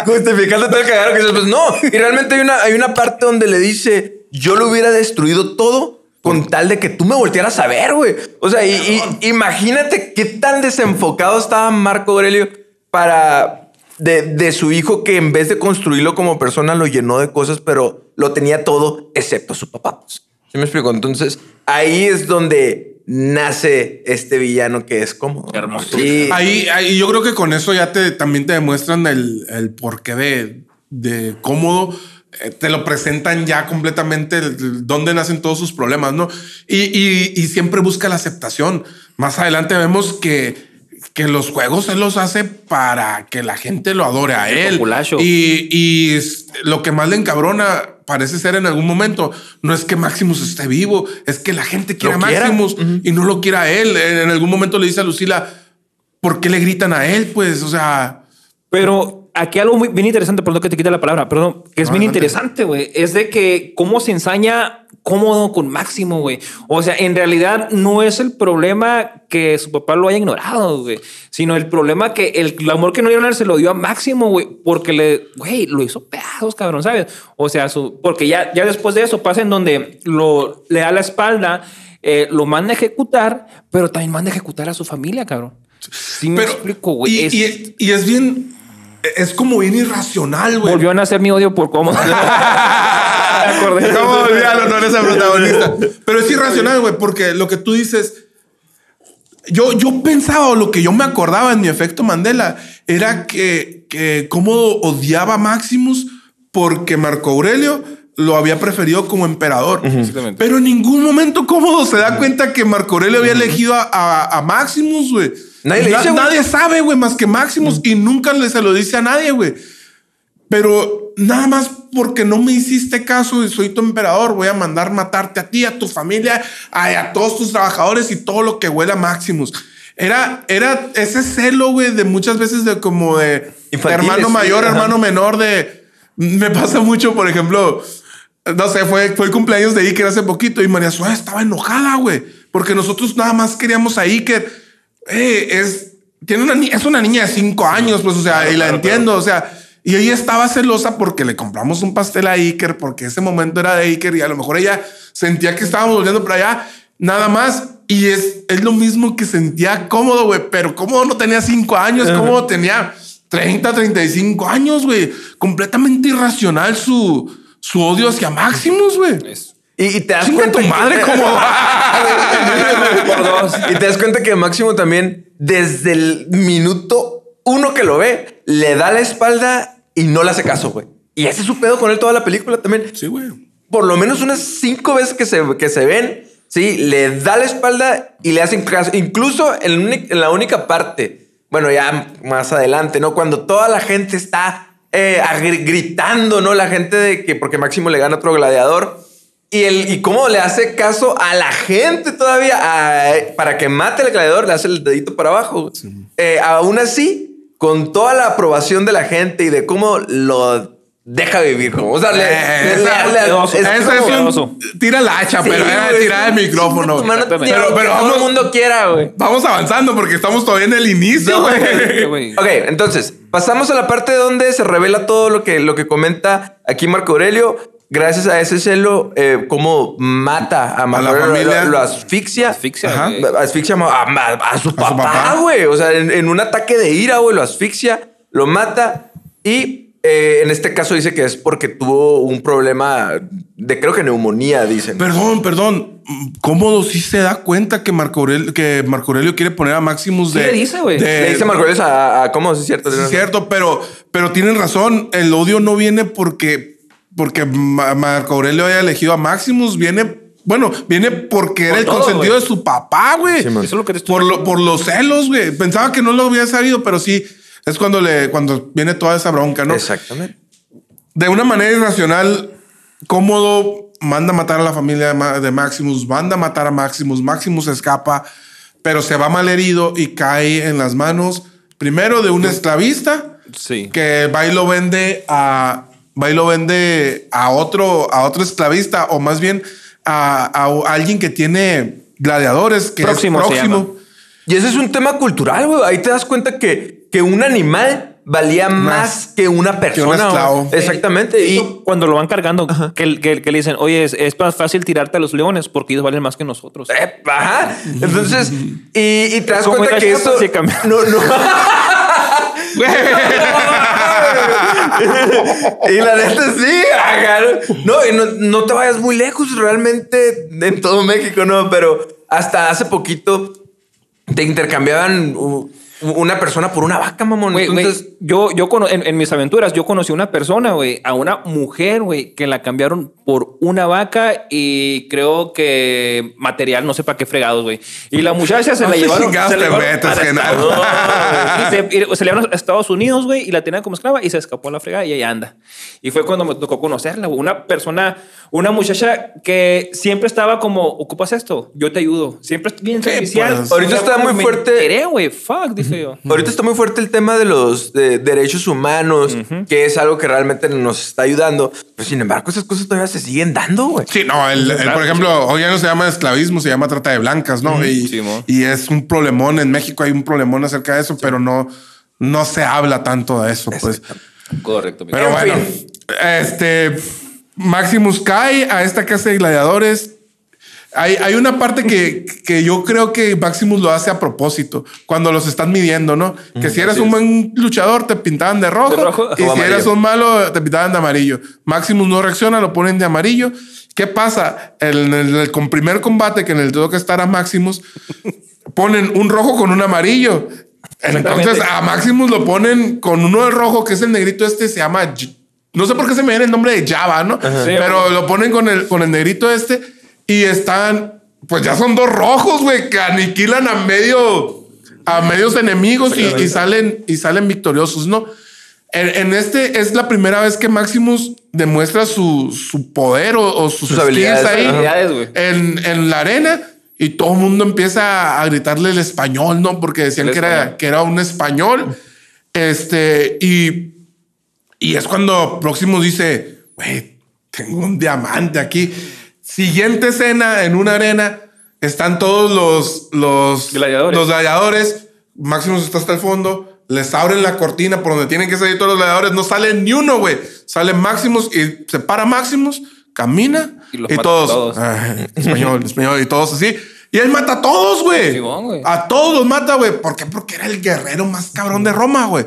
Justificando todo el cagado que dices, pues no. Y realmente hay una, hay una parte donde le dice, yo lo hubiera destruido todo con tal de que tú me voltearas a ver, güey. O sea, y, y- imagínate qué tan desenfocado estaba Marco Aurelio para... De, de su hijo que en vez de construirlo como persona lo llenó de cosas, pero lo tenía todo excepto su papá. ¿Sí me explico? Entonces ahí es donde nace este villano que es como Hermoso. Sí. Ahí, ahí yo creo que con eso ya te también te demuestran el, el porqué de, de cómodo. Eh, Te lo presentan ya completamente dónde nacen todos sus problemas, ¿no? Y, y- y siempre busca la aceptación. Más adelante vemos que, que los juegos él los hace para que la gente lo adore a El él. Y, y lo que más le encabrona parece ser en algún momento no es que Maximus esté vivo, es que la gente quiere Lo a quiera. Maximus y no lo quiere a él. En algún momento le dice a Lucila, ¿por qué le gritan a él? Pues, o sea, Pero aquí algo muy bien interesante, perdón que te quite la palabra, perdón, que es No, bien interesante, güey, es de que cómo se ensaña cómodo con Máximo, güey. O sea, en realidad no es el problema que su papá lo haya ignorado, güey, sino el problema que el, amor que no dieron a él se lo dio a Máximo, güey, porque le, güey, lo hizo pedazos, cabrón, ¿sabes? O sea, su, porque ya, ya después de eso pasa en donde lo, le da la espalda, eh, lo manda a ejecutar, pero también manda a ejecutar a su familia, cabrón. Sí me pero explico, güey. y, Es- y- y es bien, es como bien irracional, güey. Volvió a nacer mi odio por cómo. Me acordé. ¿Cómo eres el protagonista. Pero es irracional, güey, porque lo que tú dices. Yo, yo pensaba, o lo que yo me acordaba en mi efecto Mandela, era que, que cómo odiaba a Maximus porque Marco Aurelio lo había preferido como emperador. Exactamente. Pero en ningún momento cómodo se da cuenta que Marco Aurelio había elegido a, a- a Maximus, güey. Nadie le dice, nadie sabe, güey, más que Maximus y nunca le se lo dice a nadie, güey. Pero nada más porque no me hiciste caso y soy tu emperador, voy a mandar matarte a ti, a tu familia, a, a todos tus trabajadores y todo lo que huela a Maximus. Era, era ese celo, güey, de muchas veces de como de hermano sí, mayor, ajá. hermano menor, de... Me pasa mucho, por ejemplo, no sé, fue, fue el cumpleaños de Iker hace poquito y María Suárez estaba enojada, güey, porque nosotros nada más queríamos a Iker. Eh, es, tiene una, es una niña de cinco años, pues, o sea, y la entiendo, o sea, y ella estaba celosa porque le compramos un pastel a Iker, porque ese momento era de Iker y a lo mejor ella sentía que estábamos volviendo para allá, nada más. Y es, es lo mismo que sentía cómodo, güey, pero cómodo no tenía cinco años, cómodo tenía 30, 35 años, güey. Completamente irracional su, su odio hacia Maximus, güey. Y, y te das Chinga cuenta tu madre, cómodo. Por dos. Y te das cuenta que Máximo también, desde el minuto uno que lo ve, le da la espalda y no le hace caso, güey. Y ese es su pedo con él toda la película también. Sí, güey. Por lo menos unas cinco veces que se, que se ven, sí, le da la espalda y le hacen caso. Incluso en, en la única parte, bueno, ya más adelante, ¿no? Cuando toda la gente está eh, gritando, ¿no? La gente de que porque Máximo le gana a otro gladiador. Y, el, y cómo le hace caso a la gente todavía a- para que mate al gladiador, le hace el dedito para abajo. Eh, aún así, con toda la aprobación de la gente y de cómo lo deja vivir, como, o sea, le, Eh, le- esa- le- le- es es un, tira la hacha, Sí, pero era güey, tirar el sí, micrófono. sí, mano tiene Pero- pero que todo vamos- el mundo quiera, güey. Vamos avanzando porque estamos todavía en el inicio, No, güey. güey. Ok, entonces, pasamos a la parte donde se revela todo lo que, lo que comenta aquí Marco Aurelio. Gracias a ese celo, eh, cómo mata a Marco la Aurelio, familia. Lo, lo asfixia. Asfixia, Ajá. Asfixia a, a- a su papá, papá. güey. O sea, en, en un ataque de ira, güey, lo asfixia, lo mata y eh, en este caso dice que es porque tuvo un problema de creo que neumonía, dicen. Perdón, perdón. Cómodo sí se da cuenta que Marco Aurelio, que Marco Aurelio quiere poner a Maximus de. le dice, güey. Le dice Marco Aurelio a, a- ¿Cómo? Sí, es cierto. Sí, es cierto, pero, pero tienen razón. El odio no viene porque, porque Ma- Marco Aurelio haya elegido a Maximus. Viene, bueno, viene porque era el todo, consentido de su papá, güey. Sí. Eso es lo que por, lo- por los celos, güey. Pensaba que no lo había sabido, pero sí. Es cuando le, cuando viene toda esa bronca, ¿no? Exactamente. De una manera irracional, cómodo manda a matar a la familia de, Ma- de Maximus, manda a matar a Maximus, Maximus escapa, pero se va mal herido y cae en las manos primero de un esclavista Sí. que va y lo vende a va y lo vende a otro a otro esclavista o más bien a, a alguien que tiene gladiadores que Próximo es próximo. Y ese es un tema cultural, güey. Ahí te das cuenta que, que un animal valía más, que una persona. esclavo. Exactamente. Y Cuando lo van cargando, que, que- que le dicen, oye, es, es más fácil tirarte a los leones porque ellos valen más que nosotros. Eh, Ajá. Entonces, y, y te das cuenta que eso. No, no. y la neta sí, ajá. No, y no, no te vayas muy lejos realmente en todo México, no, pero hasta hace poquito te intercambiaban uh, una persona por una vaca, mamón. Güey, Entonces, yo, yo cono- en, en mis aventuras, yo conocí a una persona, güey, a una mujer, güey, que la cambiaron por una vaca y creo que material, no sé para qué fregados, güey. Y la muchacha se No la llevaron. se la llevaron a Estados Unidos, güey, y la tenían como esclava y se escapó a la fregada y ahí anda. Y fue cuando me tocó conocerla, güey. Una persona, una muchacha que siempre estaba como, ¿ocupas esto? Yo te ayudo. Siempre bien servicial. pues. Ahorita está muy fuerte. güey, fuck, Ahorita está muy fuerte el tema de los de derechos humanos, que es algo que realmente nos está ayudando. Pero sin embargo, esas cosas todavía se siguen dando, güey. Sí, no, el, el, por ejemplo, hoy ya no se llama esclavismo, se llama trata de blancas, ¿no? y, Sí, mo. y es un problemón. En México hay un problemón acerca de eso, pero no, no se habla tanto de eso, pues. Correcto. mi Pero En bueno, fin. este Maximus cae a esta casa de gladiadores. Hay, hay una parte que, que yo creo que Maximus lo hace a propósito cuando los están midiendo, ¿no? Que si eras un buen luchador, te pintaban de rojo, De rojo y si amarillo. eras un malo, te pintaban de amarillo. Maximus no reacciona, lo ponen de amarillo. ¿Qué pasa? En el, el con primer combate que en el toque estar a Maximus, ponen un rojo con un amarillo. Entonces a Maximus lo ponen con uno de rojo, que es el negrito este, se llama... No sé por qué se me viene el nombre de Java, ¿no? Pero lo ponen con el, con el negrito este y están... Pues ya son dos rojos, güey, que aniquilan a medio... A medios enemigos y, y salen, y salen victoriosos, ¿no? En, en este es la primera vez que Maximus demuestra su, su poder o, o sus, Sus habilidades, ahí. Habilidades, en, en la arena y todo el mundo empieza a gritarle el español, ¿no? Porque decían que era, que era un español. Este, y, y es cuando Próximo dice, güey, tengo un diamante aquí. Siguiente escena en una arena, están todos los, los Gladiadores. Los gladiadores. Maximus está hasta el fondo. Les abren la cortina por donde tienen que salir todos los gladiadores. No sale ni uno, güey. Sale Maximus y se para Maximus, camina Y los todos. todos. "Ah, español, español y todos así. Y él mata a todos, güey. A todos los mata, güey. ¿Por qué? Porque era el guerrero más cabrón de Roma, güey.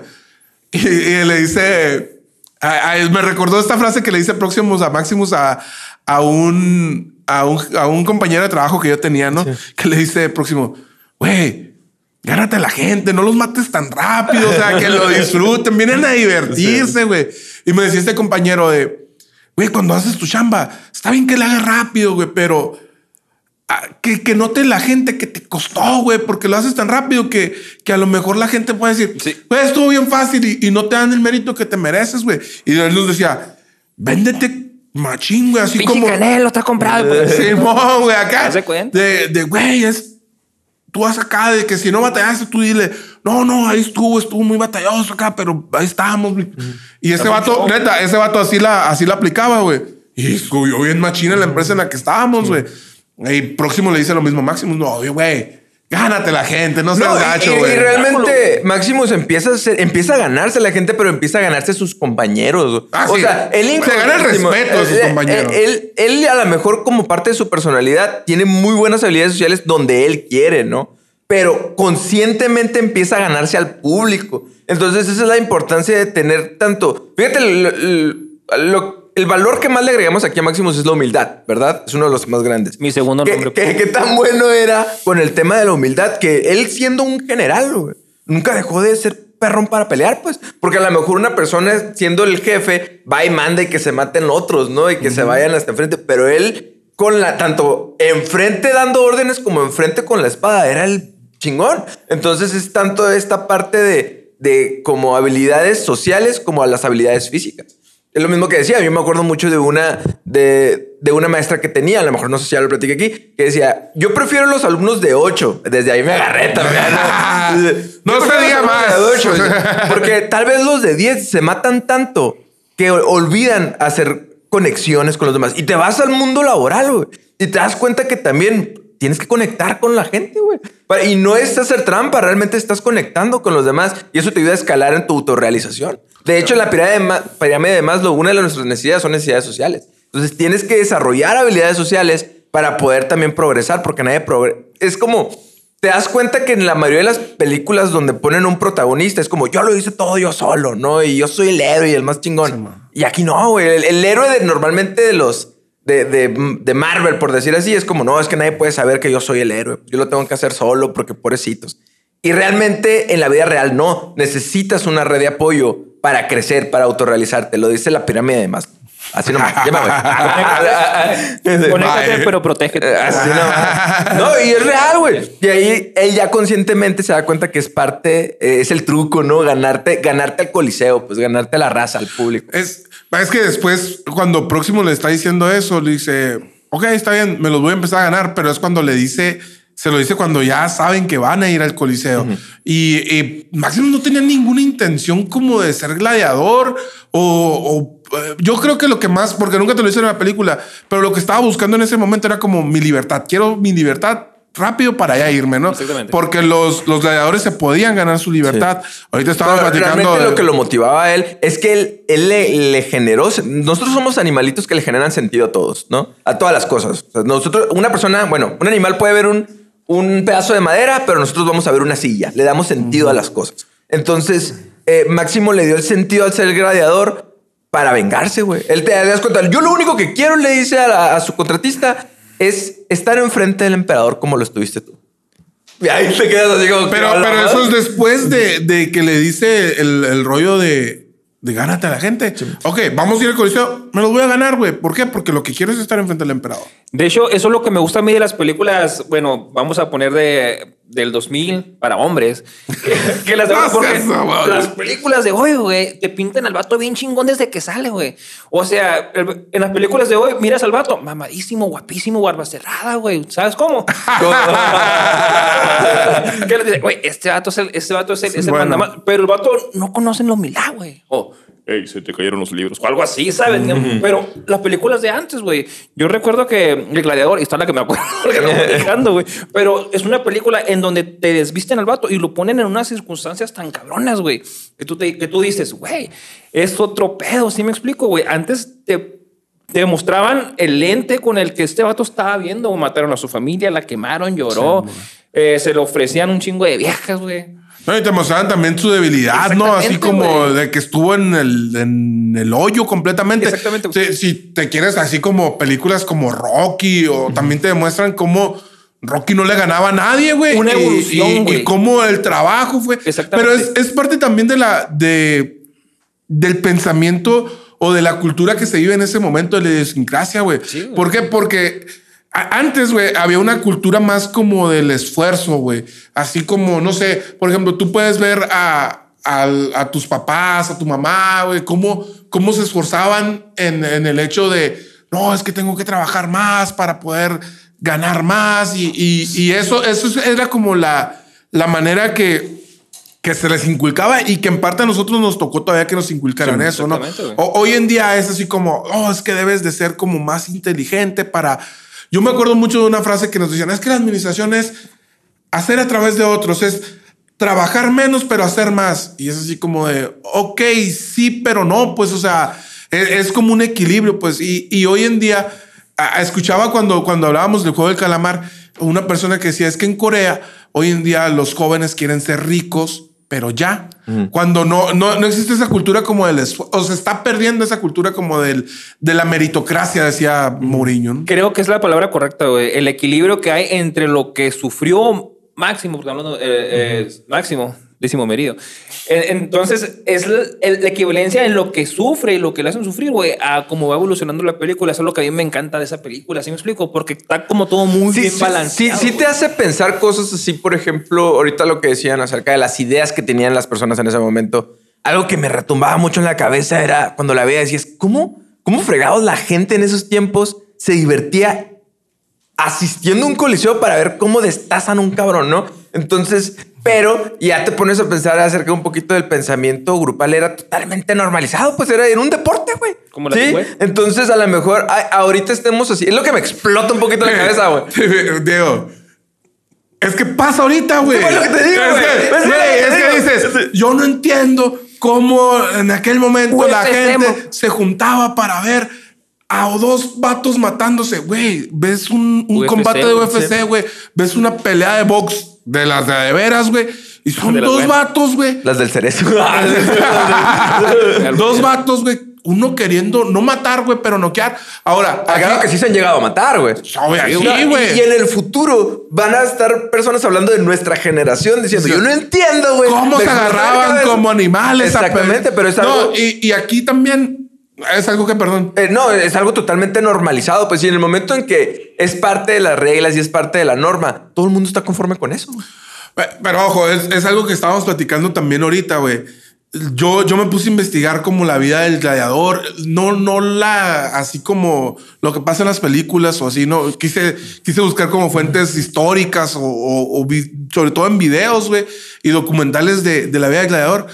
Y, y le dice, a- a- me recordó esta frase que le dice Próximos a Maximus a, a un, a un, a un compañero de trabajo que yo tenía, ¿no? Que le dice Próximo, güey, gánate a la gente, no los mates tan rápido, o sea, que lo disfruten, vienen a divertirse, güey. Y me decía este compañero de, güey, cuando haces tu chamba, está bien que la hagas rápido, güey, pero ah, que, que note la gente que te costó, güey, porque lo haces tan rápido que, que a lo mejor la gente puede decir, Sí. güey, estuvo bien fácil y, y no te dan el mérito que te mereces, güey. Y él nos decía, véndete machín, güey, así Pinche como... canelo está comprado. pues. Simón, güey, acá. Cuenta. De, de, güey, es. Tú vas acá de que si no batallaste, tú dile, no, no, ahí estuvo, estuvo muy batalloso acá, pero ahí estábamos. güey". Y ese vato, neta, ese vato así la, así la aplicaba, güey. Y subió bien machina en la empresa en la que estábamos, güey. Y próximo le dice lo mismo, Máximo, no, güey, gánate la gente, no seas No, y- gacho, y, güey. y realmente Maximus empieza a, ser- empieza a ganarse a la gente, pero empieza a ganarse sus compañeros. Ah, o sí. sea, él Se gana el respeto de sus él- compañeros. Él, él, a lo mejor como parte de su personalidad tiene muy buenas habilidades sociales donde él quiere, ¿no? pero conscientemente empieza a ganarse al público. Entonces esa es la importancia de tener tanto... Fíjate, el valor que más le agregamos aquí a Maximus es la humildad, ¿verdad? Es uno de los más grandes. Mi segundo nombre. ¿Qué, tan bueno era con el tema de la humildad que él siendo un general, nunca dejó de ser perrón para pelear, pues. Porque a lo mejor una persona siendo el jefe va y manda y que se maten otros, ¿no? Y que se vayan hasta enfrente. Pero él, con la, tanto enfrente dando órdenes como enfrente con la espada, era el chingón. Entonces es tanto esta parte de, de como habilidades sociales como a las habilidades físicas. Es lo mismo que decía. Yo me acuerdo mucho de una, de, de, una maestra que tenía, a lo mejor no sé si ya lo platiqué aquí, que decía: Yo prefiero los alumnos de 8. Desde ahí me agarré también. No, no se diga más. porque tal vez los de 10 se matan tanto que olvidan hacer conexiones con los demás y te vas al mundo laboral güey, y te das cuenta que también tienes que conectar con la gente, güey. Y no es hacer trampa, realmente estás conectando con los demás y eso te ayuda a escalar en tu autorrealización. De hecho, la pirámide de Maslow, una de nuestras necesidades son necesidades sociales. Entonces tienes que desarrollar habilidades sociales para poder también progresar, porque nadie progresa. Es como, te das cuenta que en la mayoría de las películas donde ponen un protagonista es como, yo lo hice todo yo solo, ¿no? Y yo soy el héroe y el más chingón. y aquí no, güey. El, héroe de, normalmente de los de, de, Marvel, por decir así, es como, no, es que nadie puede saber que yo soy el héroe. Yo lo tengo que hacer solo porque pobrecitos. Y realmente en la vida real no. Necesitas una red de apoyo para crecer, para autorrealizarte. Lo dice la pirámide de más. Así nomás. Conéctate, pero protégete. Así nomás. No, y es real, güey. Y ahí él ya conscientemente se da cuenta que es parte, eh, es el truco, ¿no? Ganarte, ganarte al coliseo, pues ganarte la raza, al público. Es, es que después, cuando Próximo le está diciendo eso, le dice, ok, está bien, me los voy a empezar a ganar, pero es cuando le dice, se lo dice cuando ya saben que van a ir al Coliseo. y, Máximo no tenía ninguna intención como de ser gladiador o, eh, yo creo que lo que más, porque nunca te lo hice en la película, pero lo que estaba buscando en ese momento era como mi libertad. Quiero mi libertad rápido para allá irme, ¿no? Porque los, los gladiadores se podían ganar su libertad. Ahorita estaba platicando. Realmente lo que lo motivaba a él es que él, él le, generó. Nosotros somos animalitos que le generan sentido a todos, ¿no? A todas las cosas. nosotros, una persona, bueno, un animal puede ver un, un pedazo de madera, pero nosotros vamos a ver una silla. Le damos sentido a las cosas. Entonces, eh, Máximo le dio el sentido al ser gladiador para vengarse, güey. Él te das cuenta. Yo lo único que quiero, le dice a, a su contratista, es estar enfrente del emperador como lo estuviste tú. Y ahí te quedas así como... Pero, pero eso es después de, de que le dice el, el rollo de de gánate a la gente. Ok, vamos a ir al coliseo. Me los voy a ganar, güey. ¿Por qué? Porque lo que quiero es estar enfrente del emperador. De hecho, eso es lo que me gusta a mí de las películas. Bueno, vamos a poner de del 2000 para hombres. que, las, las películas de hoy, güey, te pintan al vato bien chingón desde que sale, güey. O sea, en las películas de hoy, miras al vato, mamadísimo, guapísimo, barba cerrada, güey. ¿Sabes cómo? ¿Qué le dice? Güey, este vato es el, este vato es el, es el Pero el vato no conocen la humildad, güey. O hey, se te cayeron los libros o algo así, ¿sabes? Pero las películas de antes, güey. Yo recuerdo que El Gladiador, y está la que me acuerdo, güey. Pero es una película en donde te desvisten al vato y lo ponen en unas circunstancias tan cabronas, güey, que tú, te, que tú dices, güey, es otro pedo, ¿sí me explico, güey? Antes te te mostraban el lente con el que este vato estaba viendo. Mataron a su familia, la quemaron, lloró. Eh, se le ofrecían un chingo de viejas, güey. No, y te mostraban también su debilidad, ¿no? Así como de que estuvo en el, en el hoyo completamente. Exactamente. Si, te quieres así como películas como Rocky o también te demuestran cómo Rocky no le ganaba a nadie, güey. Una evolución, y, cómo el trabajo fue. Exactamente. Pero es, es, parte también de la, de, del pensamiento o de la cultura que se vive en ese momento de la idiosincrasia, güey. ¿Por qué? Porque antes, güey, había una cultura más como del esfuerzo, güey. Así como, no sé, por ejemplo, tú puedes ver a, a, tus papás, a tu mamá, güey, cómo, cómo se esforzaban en, en, el hecho de, no, es que tengo que trabajar más para poder ganar más. Y, y, y eso, eso era como la, la manera que, que se les inculcaba y que en parte a nosotros nos tocó todavía que nos inculcaran eso, ¿no? hoy en día es así como, oh, es que debes de ser como más inteligente para yo me acuerdo mucho de una frase que nos decían, es que la administración es hacer a través de otros, es trabajar menos pero hacer más. Y es así como de, ok, sí, pero no, pues, o sea, e-, es, como un equilibrio, pues, y, hoy en día, escuchaba cuando, cuando hablábamos del juego del calamar, una persona que decía, es que en Corea hoy en día los jóvenes quieren ser ricos, pero ya. Cuando no, no, no existe esa cultura como del esfuerzo, o se está perdiendo esa cultura como del, de la meritocracia, decía Mourinho. ¿no? Creo que es la palabra correcta, güey. El equilibrio que hay entre lo que sufrió Máximo, porque hablando, eh, eh, Máximo, décimo merido. Entonces, es la, equivalencia en lo que sufre y lo que le hacen sufrir, güey, a cómo va evolucionando la película. Eso es lo que a mí me encanta de esa película, ¿sí me explico? Porque está como todo muy Sí, bien sí, balanceado. sí, sí te hace pensar cosas así, por ejemplo, ahorita lo que decían acerca de las ideas que tenían las personas en ese momento. Algo que me retumbaba mucho en la cabeza era cuando la veía, decías, ¿cómo, cómo fregados la gente en esos tiempos se divertía asistiendo a un coliseo para ver cómo destazan un cabrón, ¿no? Entonces, pero ya te pones a pensar acerca un poquito del pensamiento grupal, era totalmente normalizado, pues era en un deporte, güey. Como la ¿Sí? güey. Entonces, a lo mejor ay, ahorita estemos así. Es lo que me explota un poquito la cabeza, güey. Diego. Es que pasa ahorita, güey. Es lo que te digo, Es güey. que, Es es dices, yo no entiendo cómo en aquel momento la gente extremo. se juntaba para ver a dos vatos matándose, güey. Ves un, un UFC, combate de UFC, güey. Ves una pelea de box de las de, de veras, güey. Y son dos buenas. vatos, güey. Las del cerezo. dos vatos, güey. Uno queriendo no matar, güey, pero noquear. Ahora, Ah, claro que sí se han llegado a matar, güey. Obvio, sí, Y- güey. Y, en el futuro van a estar personas hablando de nuestra generación diciendo, yo no entiendo, güey. cómo se agarraban cabeza". como animales. Exactamente, pe- pero es No, y aquí también es algo que, perdón. Eh, no, es algo totalmente normalizado. Pues y en el momento en que es parte de las reglas y es parte de la norma, todo el mundo está conforme con eso. Pe- Pero ojo, es, es algo que estábamos platicando también ahorita, güey. Yo, yo me puse a investigar como la vida del gladiador, no, no la así como lo que pasa en las películas o así, no. Quise, quise buscar como fuentes históricas o, o- o vi- sobre todo en videos, güey, y documentales de, de la vida del gladiador.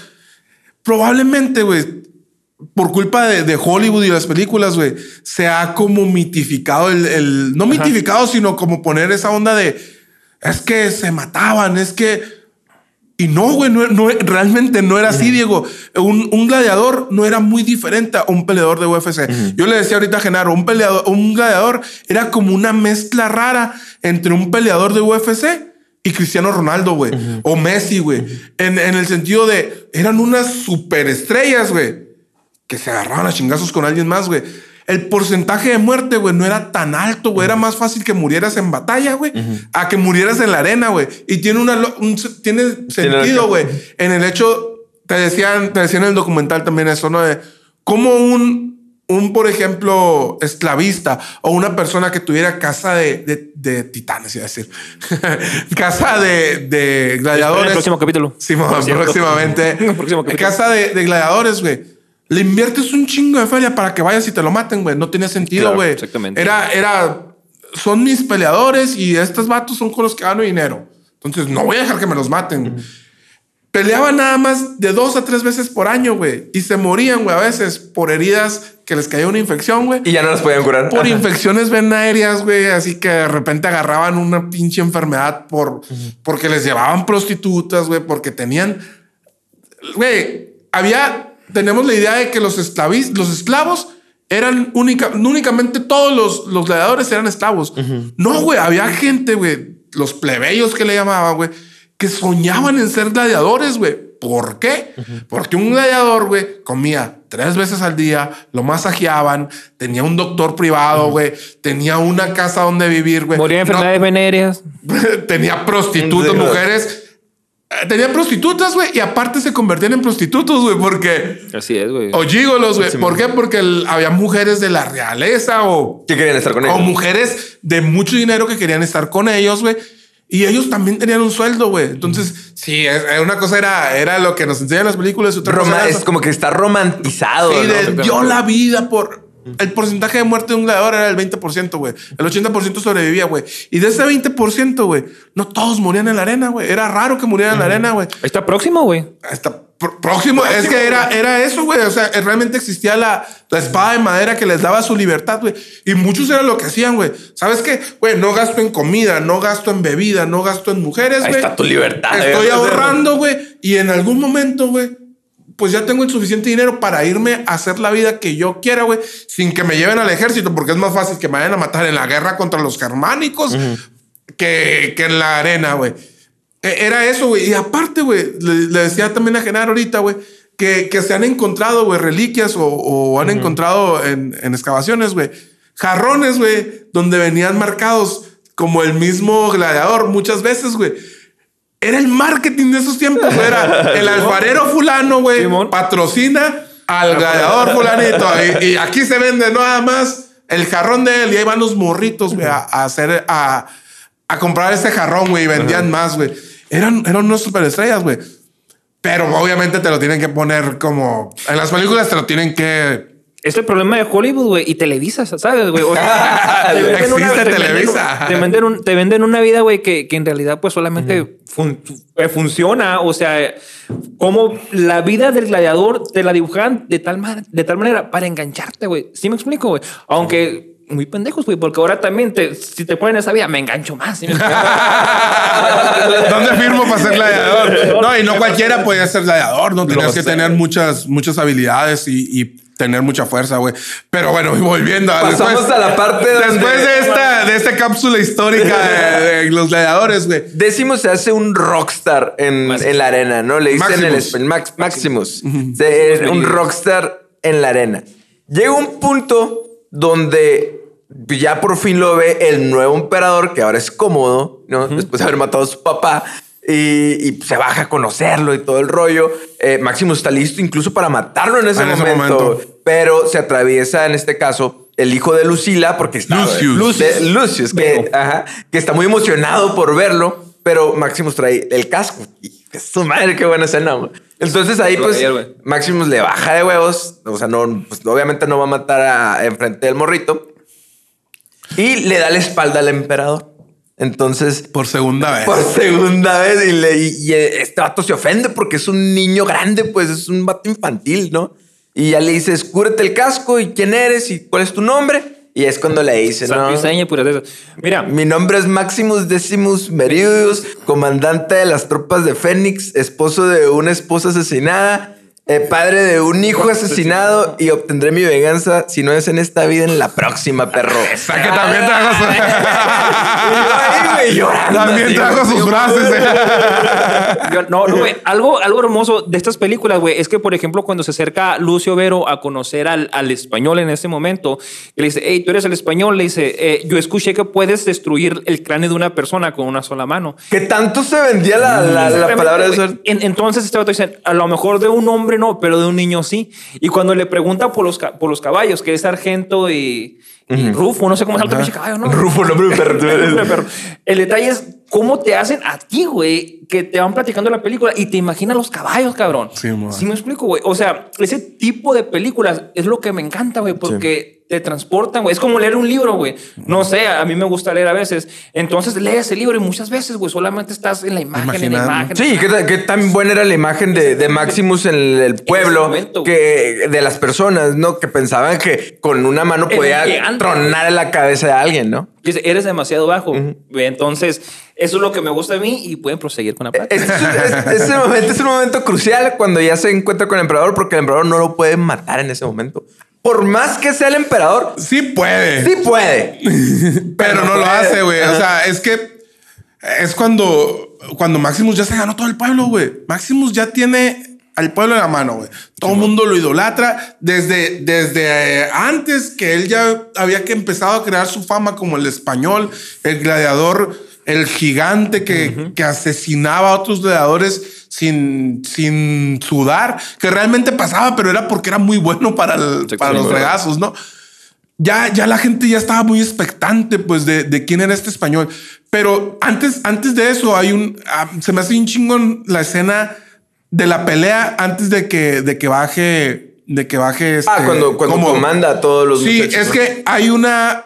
Probablemente, güey, por culpa de, de Hollywood y las películas, güey, se ha como mitificado el, el- no mitificado, sino como poner esa onda de es que se mataban, es que y no, güey, no, no- realmente no era así, Diego. Un, un gladiador no era muy diferente a un peleador de UFC. Yo le decía ahorita a Genaro, un peleador, un gladiador era como una mezcla rara entre un peleador de UFC y Cristiano Ronaldo, güey, o Messi, güey, en, en el sentido de eran unas superestrellas, güey que se agarraban a chingazos con alguien más, güey. El porcentaje de muerte, güey, no era tan alto, güey. Era más fácil que murieras en batalla, güey, a que murieras en la arena, güey. Y tiene una un tiene sentido, güey. En el hecho, te decían, te decían en el documental también eso, ¿no? De cómo un, un, por ejemplo, esclavista o una persona que tuviera casa de, de, de titanes, iba a decir. casa de, de En el gladiadores. próximo capítulo. Sí, próximamente. Próximo capítulo. casa de, de gladiadores, güey. Le inviertes un chingo de feria para que vayas y te lo maten, güey. No tiene sentido, Claro, güey. exactamente. Era, era, son mis peleadores y estos vatos son con los que gano dinero. Entonces no voy a dejar que me los maten. Peleaban nada más de dos a tres veces por año, güey. Y se morían, güey, a veces por heridas que les caía una infección, güey. Y ya no las podían curar. Por Ajá. infecciones venéreas, güey. Así que de repente agarraban una pinche enfermedad por, porque les llevaban prostitutas, güey, porque tenían. Güey, había. Tenemos la idea de que los, esclavis, los esclavos eran única, no únicamente todos los, los gladiadores eran esclavos. No, güey, había gente, güey, los plebeyos que le llamaban, güey, que soñaban en ser gladiadores, güey. ¿Por qué? Porque un gladiador, güey, comía tres veces al día, lo masajeaban, tenía un doctor privado, güey, tenía una casa donde vivir, güey. Moría de No- enfermedades venéreas. tenía prostitutas, mujeres. Eh, Tenía prostitutas, güey, y aparte se convertían en prostitutos, güey, porque. Así es, güey. O gigolos, güey. ¿Por qué? Porque el- había mujeres de la realeza o, ¿Qué querían estar con o ellos? mujeres de mucho dinero que querían estar con ellos, güey. Y ellos también tenían un sueldo, güey. Entonces, sí, es- eh, una cosa era, era lo que nos enseñan las películas otra Roma- cosa era es como que está romantizado. Sí, ¿no? de- dio la vida por. El porcentaje de muerte de un gladiador era el 20%, güey. El 80% sobrevivía, güey. Y de ese 20%, güey, no todos morían en la arena, güey. Era raro que murieran en la arena, güey. Está próximo, güey. Hasta pr- próximo. Es que era, era eso, güey. O sea, eh, realmente existía la, la espada de madera que les daba su libertad, güey. Y muchos era lo que hacían, güey. ¿Sabes qué? Güey, no gasto en comida, no gasto en bebida, no gasto en mujeres, güey. está tu libertad. Estoy güey. ahorrando, güey. Y en algún momento, güey, pues ya tengo el suficiente dinero para irme a hacer la vida que yo quiera, güey, sin que me lleven al ejército, porque es más fácil que me vayan a matar en la guerra contra los germánicos. que, que en la arena, güey. E- Era eso, güey. Y aparte, güey, le, le decía también a Genaro ahorita, güey, que, que se han encontrado, güey, reliquias o, o han encontrado en, en excavaciones, güey, jarrones, güey, donde venían marcados como el mismo gladiador muchas veces, güey. Era el marketing de esos tiempos, güey. Era el alfarero fulano, güey, patrocina al gladiador fulanito. Y, y aquí se vende nada más el jarrón de él. Y ahí van los morritos, güey, a, a hacer, a, a comprar ese jarrón, güey, y vendían más, güey. Eran, eran unos superestrellas, güey. Pero obviamente te lo tienen que poner como... En las películas te lo tienen que... Es el problema de Hollywood, güey, y Televisa, ¿sabes, güey? O sea, te venden una- venden- Televisa. Te venden, un- te venden una vida, güey, que, que en realidad, pues solamente fun- eh, funciona. O sea, como la vida del gladiador te la dibujan de tal, de tal manera para engancharte, güey. ¿Sí me explico, güey? Aunque muy pendejos, güey, porque ahora también, te, si te ponen esa vida, me engancho más. ¿Dónde firmo para ser gladiador? No, y no cualquiera podía ser gladiador, ¿no? Tenías que tener muchas, muchas habilidades y, y tener mucha fuerza, güey. Pero bueno, y volviendo a Pasamos a la parte donde- Después de esta, de esta cápsula histórica de, de los gladiadores, güey. Décimo se hace un rockstar en, en la arena, ¿no? Le dicen el Maximus. español Max- Maximus. Se- un rockstar en la arena. Llega un punto donde ya por fin lo ve el nuevo emperador, que ahora es cómodo, ¿no? Después de haber matado a su papá. Y, y se baja a conocerlo y todo el rollo. Eh, Maximus está listo incluso para matarlo en ese, En ese momento. Pero se atraviesa en este caso el hijo de Lucila porque está Lucius. Lucius, que, ajá, que está muy emocionado por verlo, pero Maximus trae el casco. Y su madre, qué buena escena. Entonces ahí, pues. Maximus le baja de huevos. O sea, no, pues, obviamente no va a matar a, enfrente del morrito. Y le da la espalda al emperador. Entonces, Por segunda vez. por segunda vez, y, le- y- y este vato se ofende porque es un niño grande, pues es un vato infantil, ¿no? Y ya le dices, cúrete el casco y quién eres y cuál es tu nombre. Y es cuando le dice, ¿no? Santiseña y puras de esas. Mira, Mi nombre es Maximus Decimus Meridius, comandante de las tropas de Fénix, esposo de una esposa asesinada, eh, padre de un hijo asesinado y obtendré mi venganza si no es en esta vida, en la próxima, perro. O sea, que también trajo Y yo ahí, güey, sus, llorando, también trajo sus frases. eh. No, no, güey. Algo, algo hermoso de estas películas, güey, es que, por ejemplo, cuando se acerca Lucio Vero a conocer al, al español en ese momento, y le dice, hey, tú eres el español, le dice, "Eh, yo escuché que puedes destruir el cráneo de una persona con una sola mano. Que tanto se vendía la, la- la palabra de. En- entonces este vato dice, a lo mejor de un hombre no, pero de un niño sí. Y cuando le pregunta por los, por los caballos, que es sargento y, y Rufo, no sé cómo es el otro pinche caballo, ¿no? Rufo, nombre de perro. El detalle es cómo te hacen a ti, güey, que te van platicando la película y te imaginas los caballos, cabrón. Sí, me explico, güey. O sea, ese tipo de películas es lo que me encanta, güey, porque te transportan, güey. Es como leer un libro, güey. No sé, a mí me gusta leer a veces. Entonces lees el libro y muchas veces, güey, solamente estás en la imagen, en la imagen. Sí, qué, tan- qué tan buena era la imagen de, de Maximus en el, pueblo, momento, que de las personas, ¿no? Que pensaban que con una mano podía tronar en la cabeza de alguien, ¿no? Dice, eres demasiado bajo. Entonces, eso es lo que me gusta de mí y pueden proseguir con la plática. Este momento es un momento crucial cuando ya se encuentra con el emperador, porque el emperador no lo puede matar en ese momento. Por más que sea el emperador, Sí puede. sí puede. pero no lo hace, güey. O sea, es que es cuando, cuando Maximus ya se ganó todo el pueblo, güey. Maximus ya tiene al pueblo en la mano, güey. Todo el mundo lo idolatra desde, desde eh, antes que él ya había que empezado a crear su fama como el español, el gladiador, el gigante que, que asesinaba a otros gladiadores sin, sin sudar, que realmente pasaba, pero era porque era muy bueno para, el- para los regazos, ¿no? ya, ya la gente ya estaba muy expectante, pues, de, de quién era este español. Pero antes, antes de eso, hay un. ah, se me hace un chingón la escena de la pelea antes de que, de que baje. De que baje. Ah, este, cuando, cuando como- comanda a todos los Sí, muchachos, es ¿no? que hay una.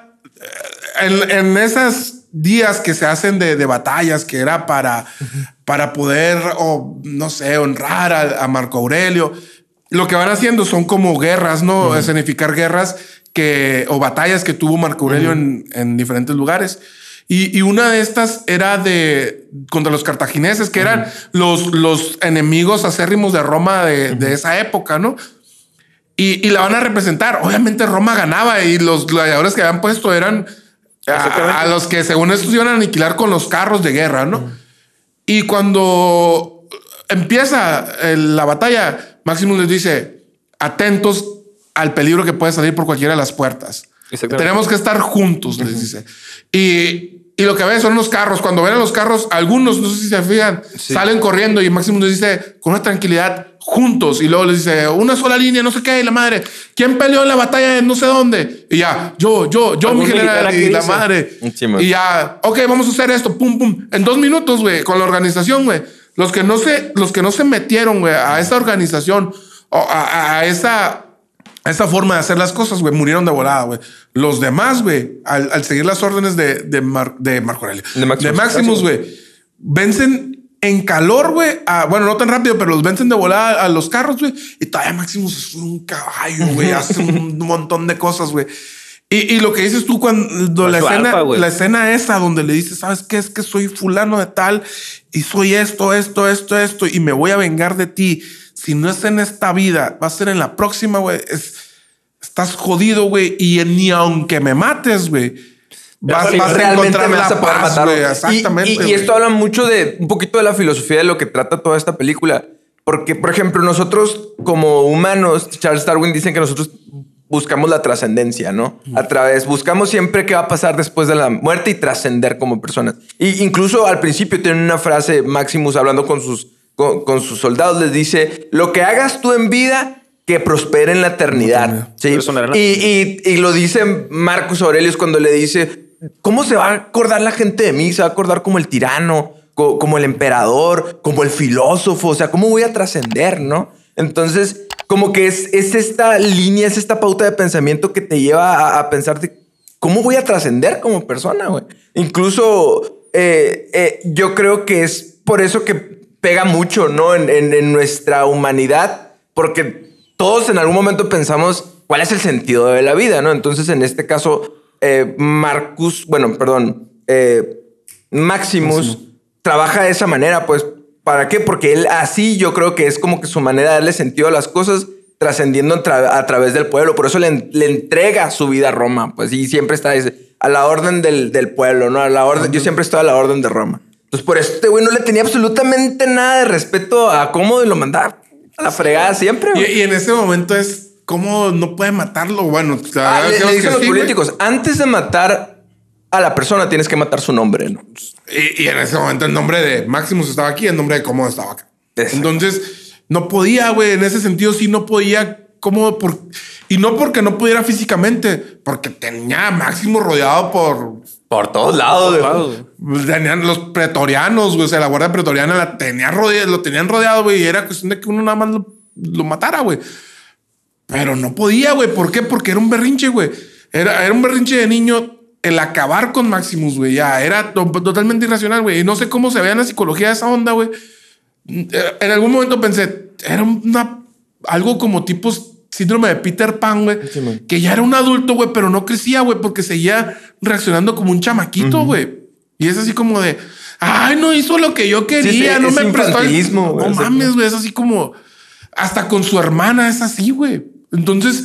En, en esos días que se hacen de, de batallas, que era para, para poder, o no sé, honrar a, a Marco Aurelio, lo que van haciendo son como guerras, ¿no? Escenificar guerras que, o batallas que tuvo Marco Aurelio en, en diferentes lugares. Y, y una de estas era de contra los cartagineses, que eran los, los enemigos acérrimos de Roma de, de esa época, ¿no? Y, y la van a representar. Obviamente Roma ganaba y los gladiadores que habían puesto eran A, a los que según estos iban a aniquilar con los carros de guerra, ¿no? Y cuando empieza eh, la batalla, Maximus les dice, atentos al peligro que puede salir por cualquiera de las puertas. Tenemos que estar juntos, les dice. Y, y lo que ven son los carros. Cuando ven a los carros, algunos, no sé si se fijan, salen corriendo y Maximus les dice con una tranquilidad, juntos. Y luego les dice, una sola línea, no sé qué, y la madre, ¿quién peleó en la batalla de no sé dónde? Y ya, yo, yo, yo, mi general, y la dice. madre. Sí, y ya, ok, vamos a hacer esto, pum, pum. En dos minutos, güey, con la organización, güey. Los que no se, los que no se metieron, güey, a esa organización, o a, a- a esa, a esa forma de hacer las cosas, güey, murieron de volada, güey. Los demás, güey, al, al seguir las órdenes de, de, Mar- de Marco Aurelio, De Maximus. Maximus, güey, vencen en calor, güey. Bueno, no tan rápido, pero los vencen de volada a los carros, güey. Y todavía Maximus es un caballo, güey. hace un montón de cosas, güey. Y, y lo que dices tú cuando la su escena, alfa, la escena esa donde le dices, ¿sabes qué? Es que soy fulano de tal y soy esto, esto, esto, esto y me voy a vengar de ti. Si no es en esta vida, va a ser en la próxima, güey. Es, estás jodido, güey. Y ni aunque me mates, güey. Vas, a realmente me vas a poder paz. Y- Exactamente. Y, esto habla mucho de un poquito de la filosofía de lo que trata toda esta película. Porque, por ejemplo, nosotros como humanos, Charles Darwin dicen que nosotros buscamos la trascendencia, ¿no? A través, buscamos siempre qué va a pasar después de la muerte y trascender como personas. Y incluso al principio tiene una frase, Maximus hablando con sus, con, con sus soldados, les dice, lo que hagas tú en vida, que prospere en la eternidad. ¿sí? Y, y- y lo dice Marcus Aurelius cuando le dice, ¿cómo se va a acordar la gente de mí? Se va a acordar como el tirano, co- como el emperador, como el filósofo, o sea, ¿cómo voy a trascender, no? Entonces, como que es, es esta línea, es esta pauta de pensamiento que te lleva a, a pensar de cómo voy a trascender como persona, güey. Incluso eh, eh, yo creo que es por eso que pega mucho, ¿no? En, en- en nuestra humanidad, porque todos en algún momento pensamos cuál es el sentido de la vida, ¿no? Entonces, en este caso, eh, Marcus, bueno, perdón, eh, Maximus trabaja de esa manera, pues, ¿para qué? Porque él así yo creo que es como que su manera de darle sentido a las cosas trascendiendo a, tra- a través del pueblo. Por eso le, le entrega su vida a Roma, pues, y siempre está a la orden del, del pueblo, ¿no? A la orden, yo siempre estoy a la orden de Roma. Entonces, por eso este güey no le tenía absolutamente nada de respeto a cómo lo mandaba a la fregada siempre. Y, y en ese momento es cómo no puede matarlo. Bueno, Ah, le, le dicen los sí, políticos, antes de matar a la persona tienes que matar su nombre, ¿no? Y, y en ese momento el nombre de Maximus estaba aquí, el nombre de Cómodo estaba acá. Exacto. Entonces, no podía, güey. En ese sentido, sí no podía. Cómodo por. Y no porque no pudiera físicamente, porque tenía a Máximo rodeado por. Por todos lados. Claro, güey. güey. Tenían los pretorianos, güey. O sea, la guardia pretoriana la tenía rodeado, lo tenían rodeado, güey. Y era cuestión de que uno nada más lo, lo matara, güey. Pero no podía, güey. ¿Por qué? Porque era un berrinche, güey. Era, era un berrinche de niño el acabar con Maximus, güey. Ya era to- totalmente irracional, güey. Y no sé cómo se vea en la psicología de esa onda, güey. En algún momento pensé, era una, algo como tipo síndrome de Peter Pan, güey. que ya era un adulto, güey, pero no crecía, güey, porque seguía reaccionando como un chamaquito, güey. Y es así como de, ay, no hizo lo que yo quería, sí, no me prestó. el-". No güey. Mames, güey, es así como, hasta con su hermana es así, güey. Entonces,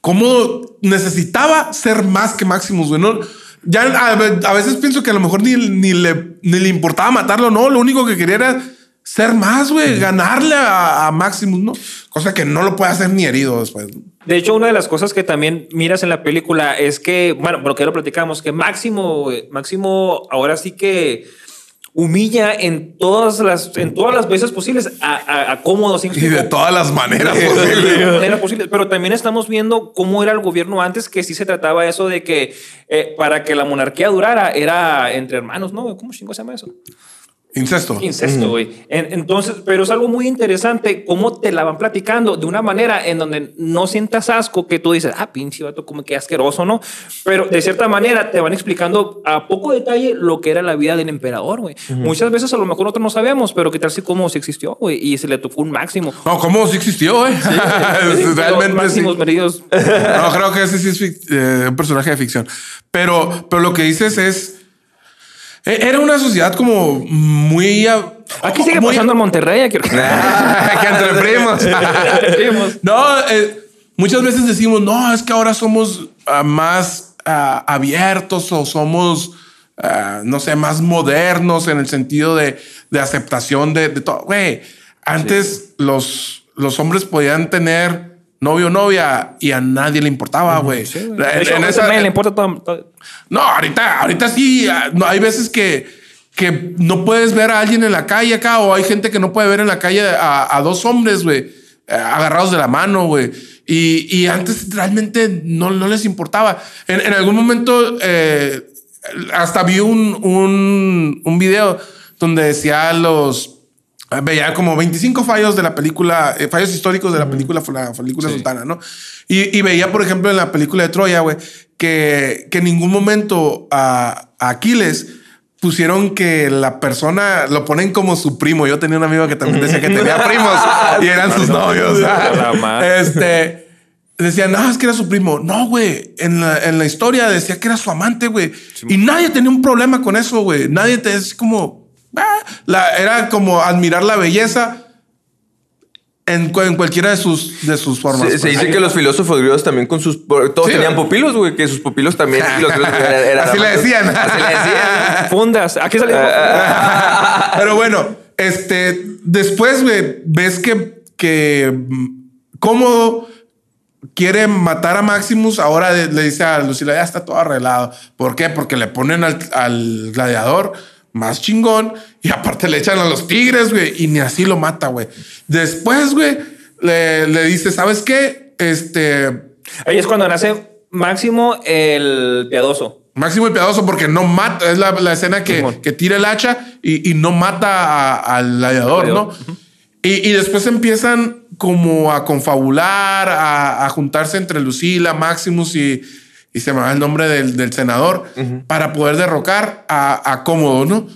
cómo necesitaba ser más que Maximus, güey. No, ya a, a veces pienso que a lo mejor ni, ni, le, ni le importaba matarlo, no. Lo único que quería era ser más, güey, ganarle a, a Maximus, ¿no? Cosa que no lo puede hacer ni herido después. De hecho, una de las cosas que también miras en la película es que, bueno, por lo que ya lo platicamos, que Máximo, Máximo ahora sí que humilla en todas las, en todas las veces posibles a, a, a cómodo. ¿sí me Y de todas las maneras posibles. Pero también estamos viendo cómo era el gobierno antes, que sí se trataba eso de que eh, para que la monarquía durara era entre hermanos, ¿no? ¿Cómo chingo se llama eso? Incesto. Incesto, güey. En- Entonces, pero es algo muy interesante cómo te la van platicando de una manera en donde no sientas asco que tú dices, ah, pinche vato, como que asqueroso, ¿no? Pero de cierta manera te van explicando a poco detalle lo que era la vida del emperador, güey. Muchas veces a lo mejor nosotros no sabemos, pero qué tal si cómo se existió, güey, y se le tocó un máximo. No, ¿cómo sí existió, güey? Realmente sí. máximos medidos. No, creo que ese sí es eh, un personaje de ficción. Pero, pero lo que dices es. E- Era una sociedad como muy. Aquí sigue muy- pasando en Monterrey. Aquí... que entre primos. No, eh, muchas veces decimos, no, es que ahora somos ah, más ah, abiertos o somos, ah, no sé, más modernos en el sentido de, de aceptación de, de todo. Güey, antes los, los hombres podían tener novio o novia y a nadie le importaba, güey. Nadie le importa todo. todo- no, ahorita, ahorita sí. ah, no, hay veces que, que no puedes ver a alguien en la calle acá, o hay gente que no puede ver en la calle a, a dos hombres, güey, eh, agarrados de la mano, güey. Y, y antes realmente no, no les importaba. En, en algún momento, eh, hasta vi un, un, un video donde decía los. Veía como 25 fallos de la película, eh, fallos históricos de la película, la película sultana, ¿no? Y, y veía, por ejemplo, en la película de Troya, güey, que, que en ningún momento a, a Aquiles pusieron que la persona lo ponen como su primo. Yo tenía un amigo que también decía que tenía primos y eran sus novios. Este decían, no, es que era su primo. No, güey. En la, en la historia decía que era su amante, güey. Y nadie tenía un problema con eso, güey. Nadie te es como. Ah, la, era como admirar la belleza en, cu- en cualquiera de sus, de sus formas. Se, se pues. dice que los filósofos griegos también con sus... Todos Sí, tenían pupilos, güey. Que sus pupilos también... los filósofos eran- eran Así le decían. Así le decían. Fundas. Aquí salió. Pero bueno, este, después, güey, ves que, que mm, cómodo quiere matar a Maximus. Ahora le le dice a Lucila, ya está todo arreglado. ¿Por qué? Porque le ponen al, al gladiador más chingón y aparte le echan a los tigres, güey, y ni así lo mata, güey. Después, güey, le, le dice, ¿sabes qué? Este, Ahí es cuando nace Máximo el piadoso. Máximo y piadoso porque no mata, es la, la escena que, que tira el hacha y, y no mata al gladiador, ¿no? Y, y después empiezan como a confabular, a, a juntarse entre Lucila, Maximus y, y se me va el nombre del, del senador para poder derrocar a, a Cómodo, ¿no?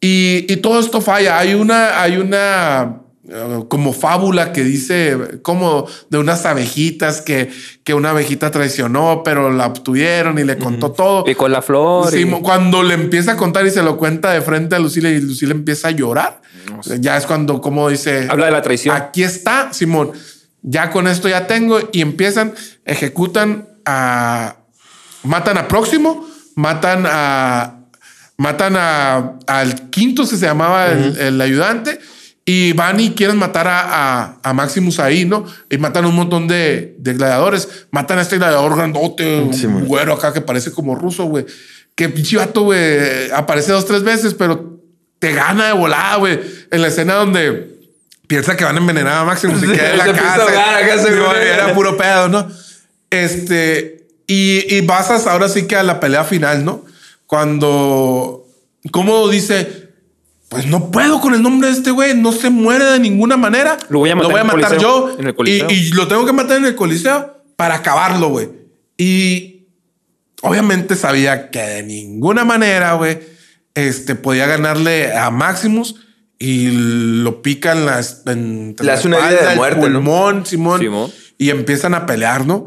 Y, y todo esto falla. Hay una, hay una eh, como fábula que dice como de unas abejitas que, que una abejita traicionó, pero la obtuvieron y le contó todo. Y con la flor. y- Sí, cuando le empieza a contar y se lo cuenta de frente a Lucila y Lucila empieza a llorar, ya es cuando como dice, Habla de la traición. aquí está, Simón, ya con esto ya tengo y empiezan, ejecutan a, matan a Próximo, matan a, matan a, al quinto que se llamaba el, el ayudante y van y quieren matar a, a, a Maximus ahí, ¿no? Y matan un montón de, de gladiadores, matan a este gladiador grandote, Sí, un güero acá que parece como ruso, güey. Que pinche vato, güey, aparece dos, tres veces, pero te gana de volada, güey. En la escena donde piensa que van a envenenar a Maximus y Sí, que en la se casa. acá, se güey, era puro pedo, ¿no? Este, y, y basas ahora sí que a la pelea final, ¿no? Cuando, como dice, pues no puedo con el nombre de este güey, no se muere de ninguna manera. Lo voy a matar en el matar Coliseo, yo en el y, Coliseo. y lo tengo que matar en el coliseo para acabarlo, güey. Y obviamente sabía que de ninguna manera, güey, este podía ganarle a Maximus y lo pican las en Le hace una herida de muerte, ¿no? pulmón, Simón, Simón. y empiezan a pelear, ¿no?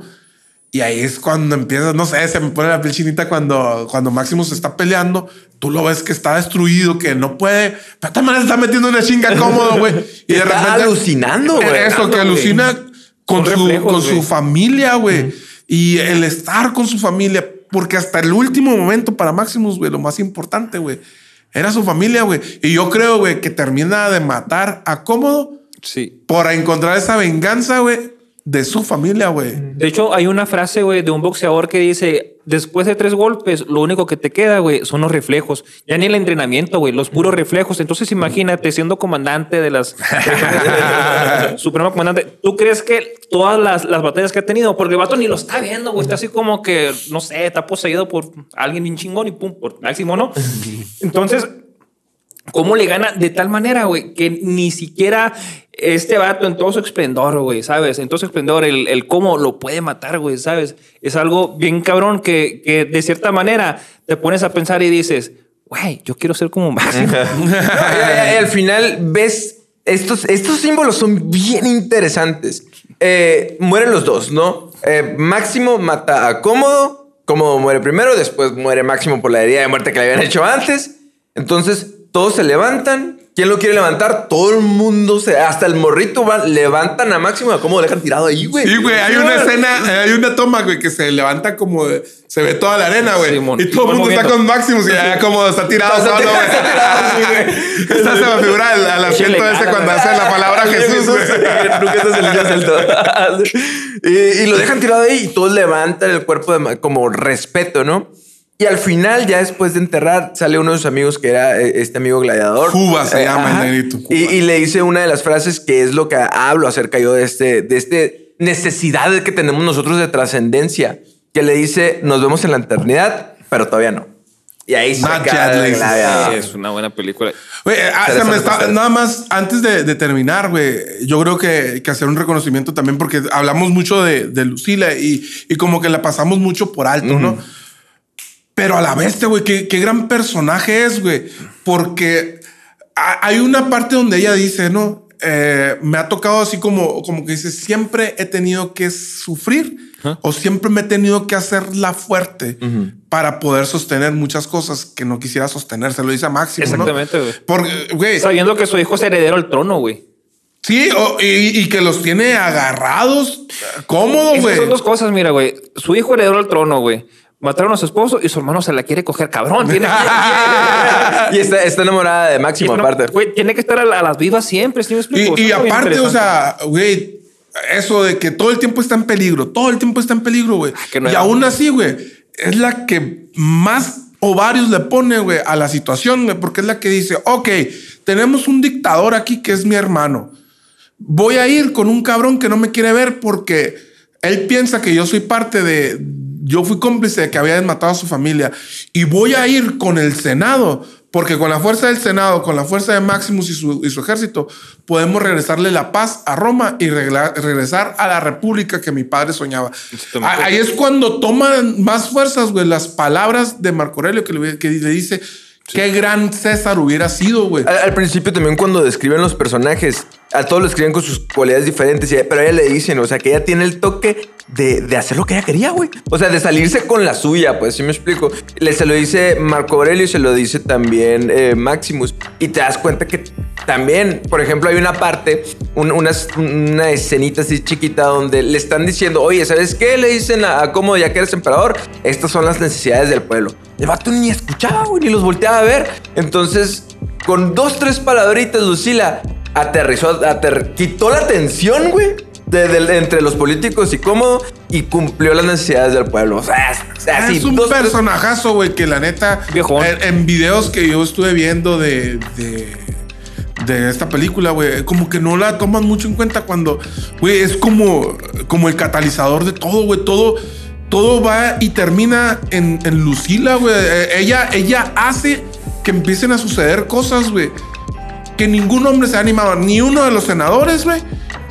Y ahí es cuando empieza, no sé, se me pone la piel chinita cuando, cuando Maximus está peleando. Tú lo ves que está destruido, que no puede, pero también se está metiendo una chinga cómodo, güey. Y de Está repente alucinando, güey. Eso, que alucina con, su, reflejos, con su familia, güey. Y el estar con su familia, porque hasta el último momento para Maximus, güey, lo más importante, güey, era su familia, güey. Y yo creo, güey, que termina de matar a Cómodo Sí. por encontrar esa venganza, güey, de su familia, güey. De hecho, hay una frase, güey, de un boxeador que dice, después de tres golpes, lo único que te queda, güey, son los reflejos. Ya ni el entrenamiento, güey, los puros reflejos. Entonces, imagínate, siendo comandante de las... Supremo comandante, ¿tú crees que todas las, las batallas que ha tenido, porque el vato ni lo está viendo, güey, está así como que, no sé, está poseído por alguien bien chingón y pum, por máximo, ¿no? Entonces, ¿Cómo le gana de tal manera, güey, que ni siquiera este vato en todo su esplendor, güey, ¿sabes? En todo su esplendor, el, el cómo lo puede matar, güey, ¿sabes? Es algo bien cabrón que, que de cierta manera te pones a pensar y dices, güey, yo quiero ser como Máximo. Al final ves estos, estos símbolos son bien interesantes. Eh, mueren los dos, ¿no? Eh, Máximo mata a Cómodo. Cómodo muere primero, después muere Máximo por la herida de muerte que le habían hecho antes. Entonces todos se levantan ¿Quién lo quiere levantar? Todo el mundo se. Hasta el morrito va- levantan a Máximo. ¿Cómo lo dejan tirado ahí, güey? Sí, güey, hay una escena, hay una toma, güey, que se levanta como de- se ve toda la arena, güey. Y todo el mundo está con Maximus y ya como está tirado Está solo, güey. está tirado, se me figura al, al asiento ese cuando hace la palabra Jesús, güey. Nunca y, y lo dejan tirado ahí y todos levantan el cuerpo de, como respeto, ¿no? Y al final, ya después de enterrar, sale uno de sus amigos que era eh, este amigo gladiador. Cuba se llama el negrito, Cuba. Y, y le dice una de las frases que es lo que hablo acerca yo de este, de este necesidad que tenemos nosotros de trascendencia. Que le dice, nos vemos en la eternidad, pero todavía no. Y ahí se gladiador. Es una buena película. Güey, ah, se Interesante, me está- nada más antes de, de terminar, güey, yo creo que, que hacer un reconocimiento también porque hablamos mucho de, de Lucila y, y como que la pasamos mucho por alto, ¿no? Pero a la vez, güey, qué, qué gran personaje es, güey, porque ha- hay una parte donde ella dice, ¿no? Eh, me ha tocado así como, como que dice, siempre he tenido que sufrir o siempre me he tenido que hacerla fuerte para poder sostener muchas cosas que no quisiera sostener. Se lo dice a Máximo. Exactamente, güey. Porque, güey, Sabiendo que su hijo es heredero al trono, güey. sí, y, y que los tiene agarrados, cómodos, güey. son dos cosas, mira, güey. Su hijo heredero al trono, güey. Mataron a su esposo y su hermano se la quiere coger, cabrón. Tiene, y está, está enamorada de Máximo, aparte. Güey, tiene que estar a, la- a las vivas siempre, ¿sí me explico? Y, aparte, o sea, güey, eso de que todo el tiempo está en peligro, todo el tiempo está en peligro, güey. Ah, que no y era- aún así, güey, es la que más ovarios le pone, güey, a la situación, güey, porque es la que dice, ok, tenemos un dictador aquí que es mi hermano. Voy a ir con un cabrón que no me quiere ver porque él piensa que yo soy parte de, yo fui cómplice de que había matado a su familia y voy a ir con el Senado porque con la fuerza del Senado, con la fuerza de Maximus y su, y su ejército, podemos regresarle la paz a Roma y regla- regresar a la república que mi padre soñaba. A- Ahí es cuando toman más fuerzas, güey, las palabras de Marco Aurelio que le, que le dice, qué gran César hubiera sido, güey. Al, al principio también cuando describen los personajes, a todos lo escriben con sus cualidades diferentes, pero a ella le dicen, o sea, que ella tiene el toque de, de hacer lo que ella quería, güey. O sea, de salirse con la suya, pues, si me explico. Le, se lo dice Marco Aurelio y se lo dice también eh, Maximus. Y te das cuenta que también, por ejemplo, hay una parte, un- una, escenita así chiquita donde le están diciendo, oye, ¿sabes qué? Le dicen a, a Cómodo, ya que eres emperador, estas son las necesidades del pueblo. El vato ni escuchaba, güey, ni los volteaba a ver. Entonces, con dos, tres palabritas, Lucila aterrizó, ater- quitó la tensión, güey, de- entre los políticos y cómodo y cumplió las necesidades del pueblo. O sea, es, o sea, sí, es un dos, personajazo, güey, que la neta. En, en videos que yo estuve viendo de. de de esta película, güey, como que no la toman mucho en cuenta cuando, güey, es como, como el catalizador de todo, güey, todo, todo va y termina en, en Lucila, güey. Eh, Ella, ella hace que empiecen a suceder cosas, güey, que ningún hombre se ha animado, ni uno de los senadores, güey,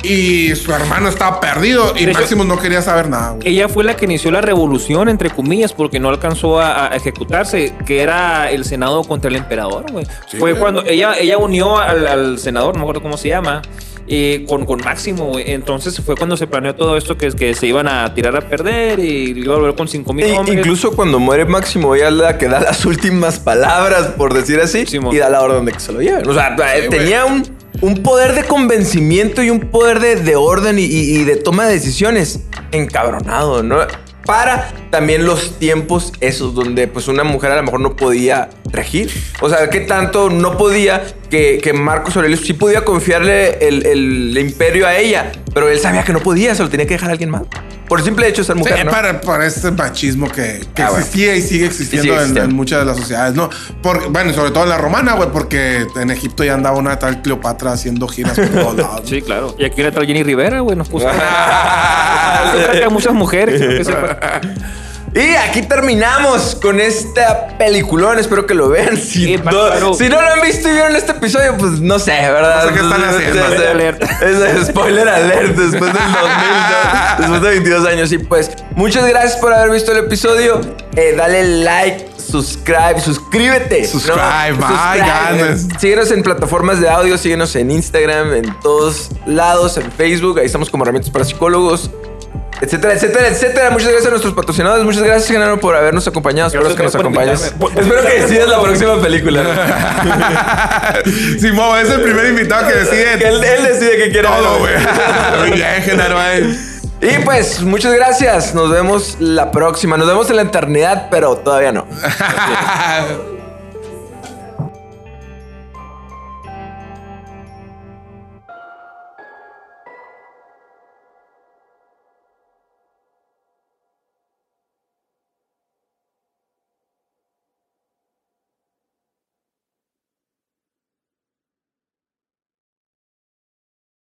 y su hermano estaba perdido y Máximo no quería saber nada, güey. Ella fue la que inició la revolución, entre comillas, porque no alcanzó a, a ejecutarse, que era el Senado contra el emperador, güey. fue güey. cuando ella, ella unió al, al senador, no me acuerdo cómo se llama, eh, con, con Máximo, güey. Entonces fue cuando se planeó todo esto, que, que se iban a tirar a perder y iba a volver con 5 mil E- hombres. incluso cuando muere Máximo, ella es la que da las últimas palabras, por decir así, Simón. y da la orden de que se lo lleven. O sea, güey. tenía un, un poder de convencimiento y un poder de, de orden y, y- y de toma de decisiones encabronado, ¿no? Para también los tiempos esos donde pues una mujer a lo mejor no podía regir. O sea, que tanto no podía que, que Marcos Aurelio sí podía confiarle el, el imperio a ella, pero él sabía que no podía, se lo tenía que dejar a alguien más. Por el simple hecho de ser Sí, mujer, ¿no? para, para este machismo que, que Ah, bueno. existía y sigue existiendo, Y sigue en- existiendo. En, muchas de las sociedades, ¿no? Porque, bueno, y sobre todo en la romana, güey, porque en Egipto ya andaba una tal Cleopatra haciendo giras por todos lados. Sí, claro. Y aquí le trae Jenny Rivera, güey, nos puso. Trae a muchas mujeres. Y aquí terminamos con esta peliculón. Espero que lo vean. Si, Sí, no, si no lo han visto y vieron este episodio, pues no sé, ¿verdad? No sé qué están haciendo. Es- es- Spoiler alert. Es, spoiler alert después del 2000, ¿no? después de 22 años. Y pues, muchas gracias por haber visto el episodio. Eh, dale like, subscribe, suscríbete. ¿no? Subscribe, my goodness. Síguenos en plataformas de audio, síguenos en Instagram, en todos lados, en Facebook. Ahí estamos como herramientas para psicólogos. Etcétera, etcétera, etcétera. Muchas gracias a nuestros patrocinadores. Muchas gracias, Genaro, por habernos acompañado. Espero que nos acompañes. Espero que decidas la próxima película. Simón, es el primer invitado que decide él, él decide que quiere todo, güey. Muy bien, Genaro. eh. Y pues, muchas gracias. Nos vemos la próxima. Nos vemos en la eternidad, pero todavía no.